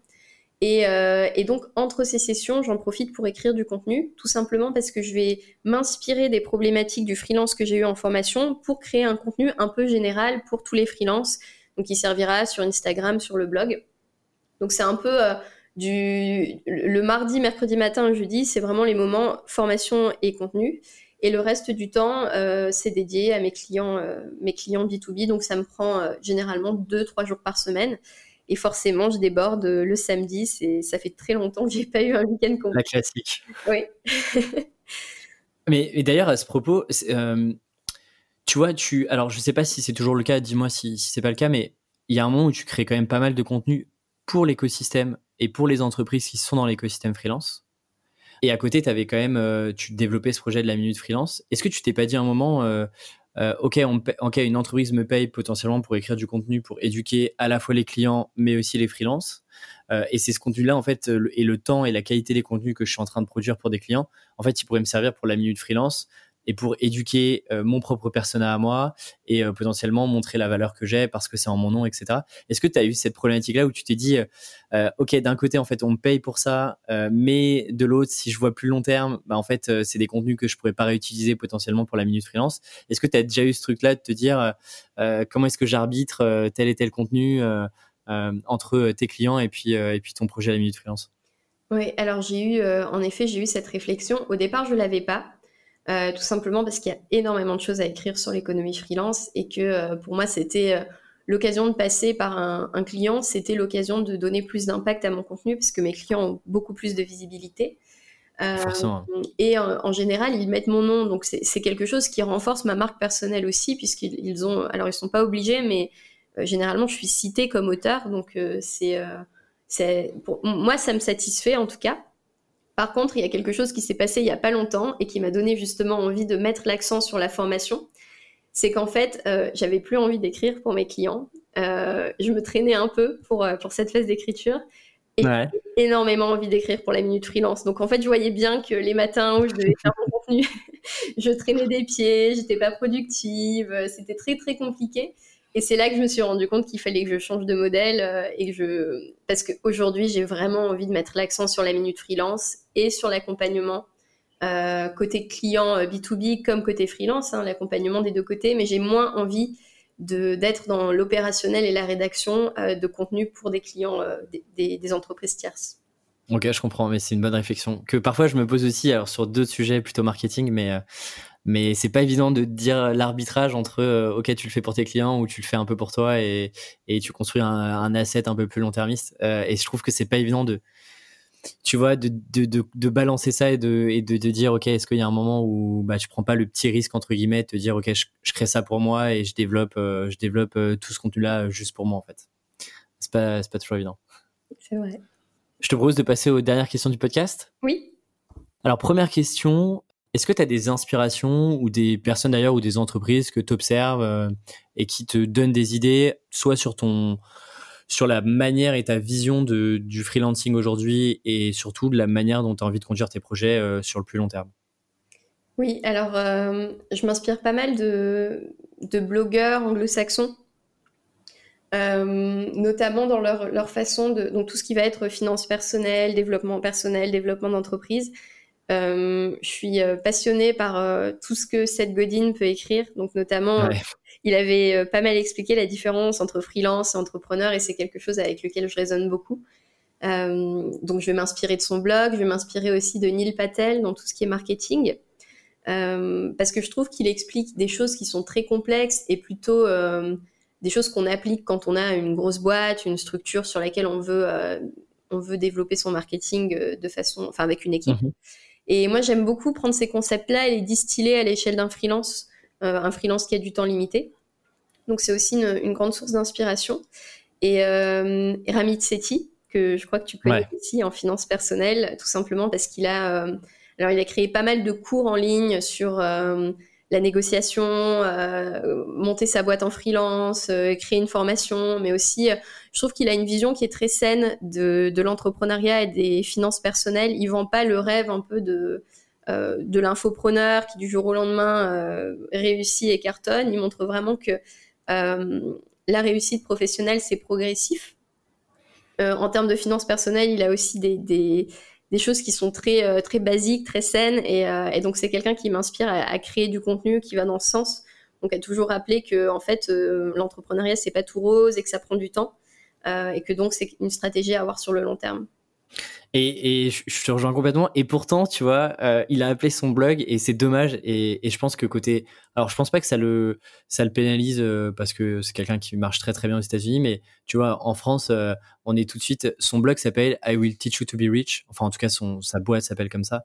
Et, euh, et donc, entre ces sessions, j'en profite pour écrire du contenu, tout simplement parce que je vais m'inspirer des problématiques du freelance que j'ai eu en formation pour créer un contenu un peu général pour tous les freelances, donc qui servira sur Instagram, sur le blog. Donc, c'est un peu... Euh, du, le mardi, mercredi matin, jeudi, c'est vraiment les moments formation et contenu. Et le reste du temps, euh, c'est dédié à mes clients, euh, mes clients B2B. Donc, ça me prend euh, généralement deux, trois jours par semaine. Et forcément, je déborde le samedi. C'est, ça fait très longtemps que j'ai pas eu un week-end complet. La classique. Oui. mais, d'ailleurs, à ce propos, tu vois, tu, alors je sais pas si c'est toujours le cas. Dis-moi si, si c'est pas le cas, mais il y a un moment où tu crées quand même pas mal de contenu pour l'écosystème et pour les entreprises qui sont dans l'écosystème freelance. Et à côté, tu avais quand même, euh, tu développais ce projet de la minute freelance. Est-ce que tu t'es pas dit un moment, euh, euh, ok, une entreprise me paye potentiellement pour écrire du contenu, pour éduquer à la fois les clients, mais aussi les freelances. et c'est ce contenu-là, en fait, et le temps et la qualité des contenus que je suis en train de produire pour des clients, en fait, il pourrait me servir pour la minute freelance et pour éduquer euh, mon propre persona à moi et euh, potentiellement montrer la valeur que j'ai parce que c'est en mon nom, etc. Est-ce que tu as eu cette problématique-là où tu t'es dit, euh, OK, d'un côté, en fait, on me paye pour ça, mais de l'autre, si je vois plus long terme, bah, en fait, c'est des contenus que je pourrais pas réutiliser potentiellement pour la minute freelance. Est-ce que tu as déjà eu ce truc-là de te dire, comment est-ce que j'arbitre tel et tel contenu entre tes clients et puis, et puis ton projet à la minute freelance? Oui, alors j'ai eu, en effet, j'ai eu cette réflexion. Au départ, je l'avais pas. Euh, tout simplement parce qu'il y a énormément de choses à écrire sur l'économie freelance et que euh, pour moi c'était euh, l'occasion de passer par un, client, c'était l'occasion de donner plus d'impact à mon contenu parce que mes clients ont beaucoup plus de visibilité. et en, général, ils mettent mon nom, donc c'est quelque chose qui renforce ma marque personnelle aussi, puisqu'ils ont, alors ils sont pas obligés, mais généralement je suis citée comme auteur, donc c'est, moi ça me satisfait en tout cas. Par contre, il y a quelque chose qui s'est passé il n'y a pas longtemps et qui m'a donné justement envie de mettre l'accent sur la formation. C'est qu'en fait, euh, j'avais plus envie d'écrire pour mes clients. Euh, je me traînais un peu pour, euh, pour cette phase d'écriture. Et j'ai énormément envie d'écrire pour la minute freelance. Donc en fait, je voyais bien que les matins où je devais faire mon contenu, je traînais des pieds, j'étais pas productive, c'était très très compliqué. Et c'est là que je me suis rendu compte qu'il fallait que je change de modèle euh, et que parce qu'aujourd'hui j'ai vraiment envie de mettre l'accent sur la minute freelance et sur l'accompagnement côté client B2B comme côté freelance, hein, l'accompagnement des deux côtés, mais j'ai moins envie d'être dans l'opérationnel et la rédaction de contenu pour des clients des, des, entreprises tierces. Ok, je comprends, mais c'est une bonne réflexion que parfois je me pose aussi alors sur d'autres sujets plutôt marketing, mais mais c'est pas évident de dire l'arbitrage entre euh, ok tu le fais pour tes clients ou tu le fais un peu pour toi et, et tu construis un, un, asset un peu plus long-termiste. Euh, et je trouve que c'est pas évident de tu vois de, de, de, de, balancer ça et de, et de, de dire ok est-ce qu'il y a un moment où bah, tu prends pas le petit risque entre guillemets de te dire ok je, je crée ça pour moi et je développe euh, je développe tout ce contenu là juste pour moi en fait. C'est pas c'est pas toujours évident. C'est vrai. Je te propose de passer aux dernières questions du podcast. Oui. Alors première question est-ce que tu as des inspirations ou des personnes d'ailleurs ou des entreprises que tu observes euh, et qui te donnent des idées, soit sur ton sur la manière et ta vision de, du freelancing aujourd'hui et surtout de la manière dont tu as envie de conduire tes projets euh, sur le plus long terme? Oui, alors euh, je m'inspire pas mal de, de blogueurs anglo-saxons, notamment dans leur, leur façon de... Donc tout ce qui va être finance personnelle, développement personnel, développement d'entreprise je suis euh, passionnée par euh, tout ce que Seth Godin peut écrire. Donc notamment, il avait pas mal expliqué la différence entre freelance et entrepreneur, et c'est quelque chose avec lequel je résonne beaucoup. donc je vais m'inspirer de son blog, je vais m'inspirer aussi de Neil Patel dans tout ce qui est marketing. parce que je trouve qu'il explique des choses qui sont très complexes et plutôt des choses qu'on applique quand on a une grosse boîte, une structure sur laquelle on veut, on veut développer son marketing de façon, enfin avec une équipe. Mhm. Et moi, j'aime beaucoup prendre ces concepts-là et les distiller à l'échelle d'un freelance, euh, un freelance qui a du temps limité. Donc, c'est aussi une, grande source d'inspiration. Et euh, Ramit Sethi, que je crois que tu connais aussi en finance personnelle, tout simplement parce qu'il a, euh, alors il a créé pas mal de cours en ligne sur la négociation, euh, monter sa boîte en freelance, euh, créer une formation, mais aussi, euh, je trouve qu'il a une vision qui est très saine de, l'entrepreneuriat et des finances personnelles. Il vend pas le rêve un peu de de l'infopreneur qui du jour au lendemain réussit et cartonne. Il montre vraiment que la réussite professionnelle c'est progressif. en termes de finances personnelles, il a aussi des, des des choses qui sont très euh, très basiques, très saines, et, euh, et donc c'est quelqu'un qui m'inspire à, créer du contenu qui va dans ce sens. Donc à toujours rappeler que en fait euh, l'entrepreneuriat c'est pas tout rose et que ça prend du temps et que donc c'est une stratégie à avoir sur le long terme. Et, je te rejoins complètement. Et pourtant, tu vois, euh, il a appelé son blog et c'est dommage. Et, et, je pense que côté, alors je pense pas que ça le, ça le pénalise euh, parce que c'est quelqu'un qui marche très très bien aux États-Unis. Mais tu vois, en France, euh, on est tout de suite. Son blog s'appelle I Will Teach You to Be Rich. Enfin, en tout cas, son sa boîte s'appelle comme ça.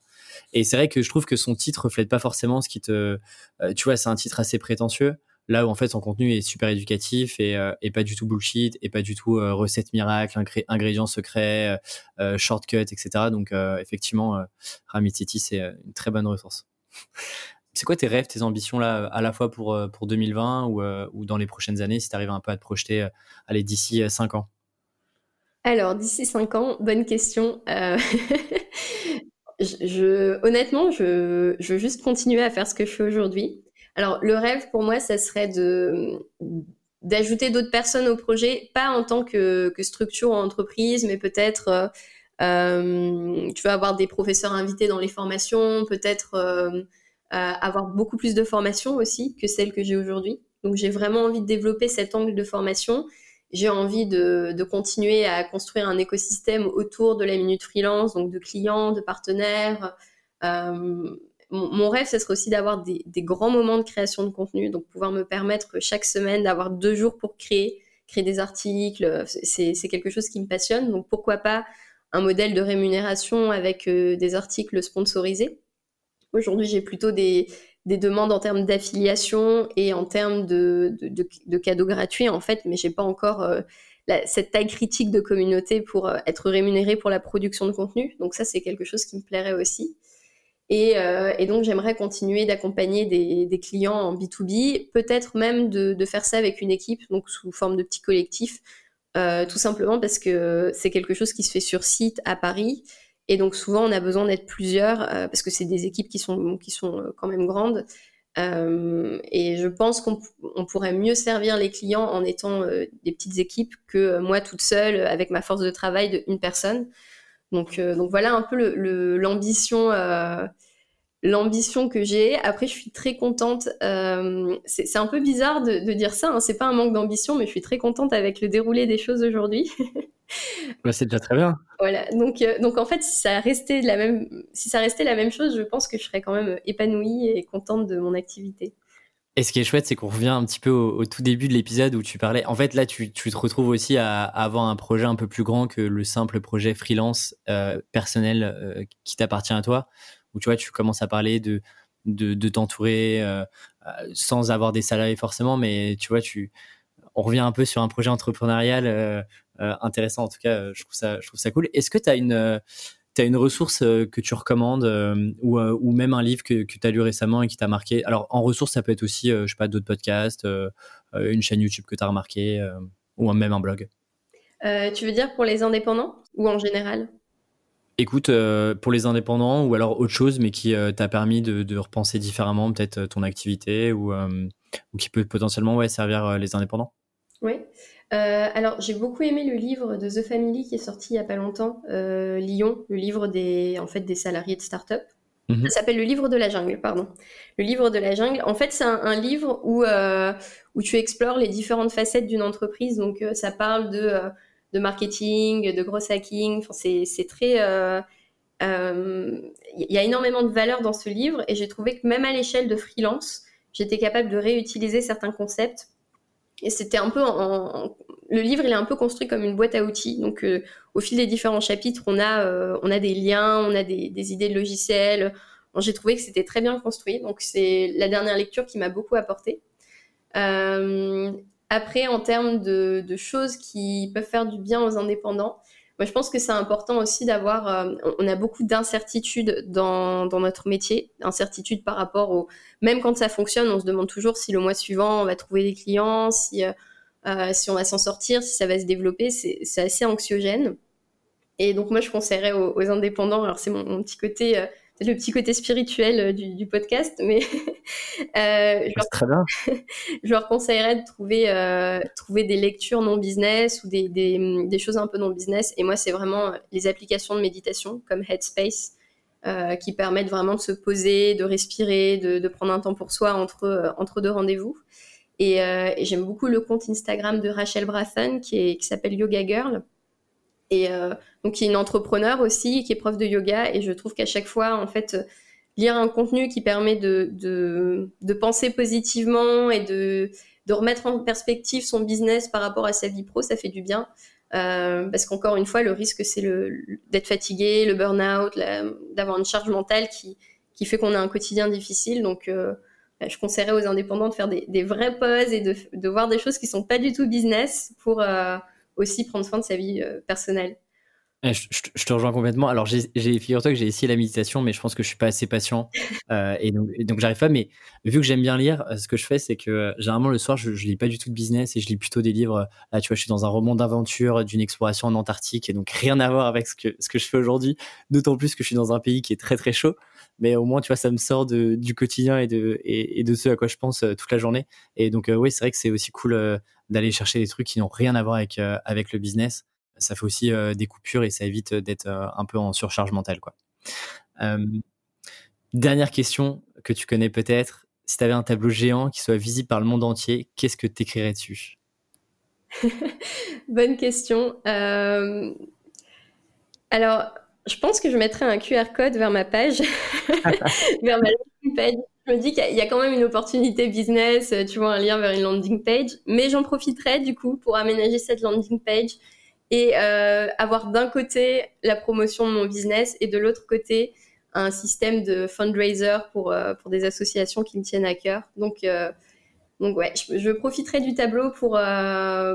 Et c'est vrai que je trouve que son titre reflète pas forcément ce qui te, tu vois, c'est un titre assez prétentieux là où en fait son contenu est super éducatif et, euh, et pas du tout bullshit et pas du tout euh, recette miracle, ingrédients secrets, euh, shortcut, etc. Donc effectivement, Ramit City c'est une très bonne ressource. c'est quoi tes rêves, tes ambitions là, à la fois pour, pour 2020 ou, ou dans les prochaines années, si tu arrives un peu à te projeter allez, d'ici 5 ans? Alors, d'ici 5 ans, bonne question. je, honnêtement, je, je veux juste continuer à faire ce que je fais aujourd'hui. Alors, le rêve pour moi, ça serait de d'ajouter d'autres personnes au projet, pas en tant que, structure ou entreprise, mais peut-être, euh, euh, tu vas avoir des professeurs invités dans les formations, peut-être euh, avoir beaucoup plus de formations aussi que celles que j'ai aujourd'hui. Donc, j'ai vraiment envie de développer cet angle de formation. J'ai envie de, de, continuer à construire un écosystème autour de la minute freelance, donc de clients, de partenaires. Mon, rêve, ce serait aussi d'avoir des, grands moments de création de contenu, donc pouvoir me permettre chaque semaine d'avoir deux jours pour créer, créer des articles. C'est quelque chose qui me passionne, donc pourquoi pas un modèle de rémunération avec euh, des articles sponsorisés. Aujourd'hui, j'ai plutôt des, demandes en termes d'affiliation et en termes de, cadeaux gratuits, en fait, mais j'ai pas encore euh, cette taille critique de communauté pour euh, être rémunéré pour la production de contenu. Donc ça, c'est quelque chose qui me plairait aussi. Euh, et, donc, j'aimerais continuer d'accompagner des, clients en B2B, peut-être même de, faire ça avec une équipe, donc sous forme de petits collectifs, euh, tout simplement parce que c'est quelque chose qui se fait sur site à Paris. Et donc, souvent, on a besoin d'être plusieurs euh, parce que c'est des équipes qui sont, qui sont quand même grandes. et je pense qu'on pourrait mieux servir les clients en étant des petites équipes que moi toute seule avec ma force de travail de une personne. Donc, euh, donc voilà un peu l'ambition, euh, l'ambition que j'ai. Après, je suis très contente. Euh, c'est un peu bizarre de, dire ça. Hein. C'est pas un manque d'ambition, mais je suis très contente avec le déroulé des choses aujourd'hui. c'est déjà très bien. Voilà. Donc, euh, donc en fait, si ça restait la même, si ça restait la même chose, je pense que je serais quand même épanouie et contente de mon activité. Et ce qui est chouette, c'est qu'on revient un petit peu au, tout début de l'épisode où tu parlais. En fait, là, tu, tu te retrouves aussi à, avoir un projet un peu plus grand que le simple projet freelance euh, personnel euh, qui t'appartient à toi. Où tu vois, tu commences à parler de, de, de t'entourer euh, sans avoir des salariés forcément, mais tu vois, tu, on revient un peu sur un projet entrepreneurial intéressant. En tout cas, je trouve ça, je trouve ça cool. Est-ce que tu as une tu as une ressource euh, que tu recommandes euh, ou, euh, ou, même un livre que, que tu as lu récemment et qui t'a marqué? Alors, en ressource, ça peut être aussi, je sais pas, d'autres podcasts, une chaîne YouTube que tu as remarqué ou même un blog. tu veux dire pour les indépendants ou en général? Écoute, pour les indépendants ou alors autre chose, mais qui t'a permis de, de, repenser différemment peut-être ton activité ou, ou qui peut potentiellement ouais, servir les indépendants. Euh, alors, j'ai beaucoup aimé le livre de The Family qui est sorti il y a pas longtemps, euh, Lyon, le livre des, en fait, des salariés de start-up. Mhm. Ça s'appelle Le livre de la jungle, pardon. Le livre de la jungle. En fait, c'est un, livre où, euh, où tu explores les différentes facettes d'une entreprise. Donc, ça parle de, de marketing, de gros hacking. Enfin, c'est très. Il y a énormément de valeur dans ce livre et j'ai trouvé que même à l'échelle de freelance, j'étais capable de réutiliser certains concepts c'était un peu le livre, il est un peu construit comme une boîte à outils. Donc, euh, au fil des différents chapitres, on a, euh, on a des liens, on a des, idées de logiciels. J'ai trouvé que c'était très bien construit. Donc, c'est la dernière lecture qui m'a beaucoup apporté. Euh, après, en termes de, choses qui peuvent faire du bien aux indépendants, moi, je pense que c'est important aussi d'avoir. Euh, on a beaucoup d'incertitudes dans, notre métier, incertitudes par rapport au. Même quand ça fonctionne, on se demande toujours si le mois suivant on va trouver des clients, si, euh, euh si on va s'en sortir, si ça va se développer. C'est assez anxiogène. Et donc, moi, je conseillerais aux, indépendants. Alors, c'est mon, petit côté le petit côté spirituel euh, du, podcast, mais euh, je, leur, très bien. je leur conseillerais de trouver, euh, trouver des lectures non business ou des, des, des, choses un peu non business. Et moi, c'est vraiment les applications de méditation comme Headspace euh, qui permettent vraiment de se poser, de respirer, de, de prendre un temps pour soi entre, entre deux rendez-vous. Et, et j'aime beaucoup le compte Instagram de Rachel Brathen qui, qui s'appelle Yoga Girl et euh, donc qui est une entrepreneur aussi, qui est prof de yoga. Et je trouve qu'à chaque fois, en fait, lire un contenu qui permet de, penser positivement et de, remettre en perspective son business par rapport à sa vie pro, ça fait du bien. Euh, parce qu'encore une fois, le risque, c'est d'être fatigué, le burn-out, d'avoir une charge mentale qui, fait qu'on a un quotidien difficile. Donc, euh, bah, je conseillerais aux indépendants de faire des, vraies pauses et de, voir des choses qui sont pas du tout business pour, euh, aussi prendre soin de sa vie euh, personnelle. Je, te rejoins complètement. Alors, j'ai, figure-toi que j'ai essayé la méditation, mais je pense que je suis pas assez patient euh, et donc, donc j'arrive pas. Mais vu que j'aime bien lire, euh, ce que je fais, c'est que généralement le soir, je, je lis pas du tout de business et je lis plutôt des livres. Là, tu vois, je suis dans un roman d'aventure, d'une exploration en Antarctique et donc rien à voir avec ce que ce que je fais aujourd'hui. D'autant plus que je suis dans un pays qui est très très chaud. Mais au moins, tu vois, ça me sort du quotidien et de et, ce à quoi je pense toute la journée. Et donc, oui, c'est vrai que c'est aussi cool d'aller chercher des trucs qui n'ont rien à voir avec, euh, avec le business. Ça fait aussi euh, des coupures et ça évite d'être euh, un peu en surcharge mentale. Quoi. dernière question que tu connais peut-être. Si tu avais un tableau géant qui soit visible par le monde entier, qu'est-ce que tu écrirais dessus Bonne question. Alors, je pense que je mettrais un QR code vers ma page, vers ma page je me dis qu'il y, a quand même une opportunité business, euh, tu vois, un lien vers une landing page, mais j'en profiterai du coup pour aménager cette landing page et euh, avoir d'un côté la promotion de mon business et de l'autre côté un système de fundraiser pour, euh, pour des associations qui me tiennent à cœur. Donc, donc ouais, je, profiterai du tableau pour,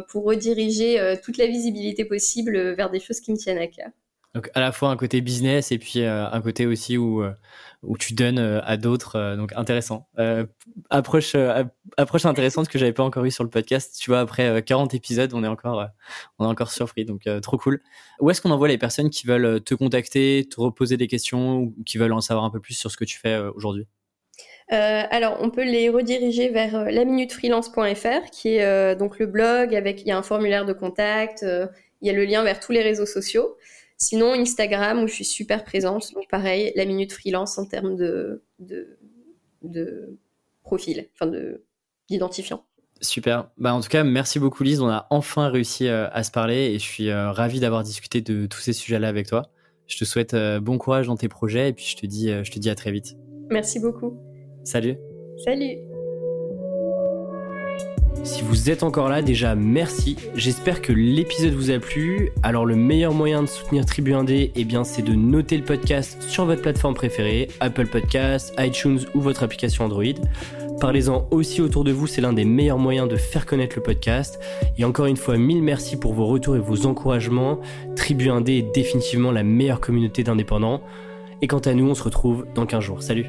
pour rediriger toute la visibilité possible vers des choses qui me tiennent à cœur. Donc à la fois un côté business et puis un côté aussi où où tu donnes euh, à d'autres. Euh, donc intéressant. Euh, approche, approche intéressante que j'avais pas encore eu sur le podcast. Tu vois, après 40 épisodes, on est encore, on est encore surpris. Donc trop cool. Où est-ce qu'on envoie les personnes qui veulent te contacter, te reposer des questions ou qui veulent en savoir un peu plus sur ce que tu fais aujourd'hui? Alors, on peut les rediriger vers laminutefreelance.fr, qui est donc le blog avec il y a un formulaire de contact, il y a le lien vers tous les réseaux sociaux. Sinon, Instagram, où je suis super présente. Donc, pareil, la minute freelance en termes de, de, de profil, enfin, d'identifiant. Super. Bah, en tout cas, merci beaucoup, Lise. On a enfin réussi à se parler et je suis ravi d'avoir discuté de tous ces sujets-là avec toi. Je te souhaite bon courage dans tes projets et puis je te dis, je te dis à très vite. Merci beaucoup. Salut. Salut. Si vous êtes encore là, déjà merci. J'espère que l'épisode vous a plu. Alors le meilleur moyen de soutenir Tribu Indé, eh bien c'est de noter le podcast sur votre plateforme préférée, Apple Podcasts, iTunes ou votre application Android. Parlez-en aussi autour de vous, c'est l'un des meilleurs moyens de faire connaître le podcast. Et encore une fois, mille merci pour vos retours et vos encouragements. Tribu Indé est définitivement la meilleure communauté d'indépendants. Et quant à nous, on se retrouve dans 15 jours. Salut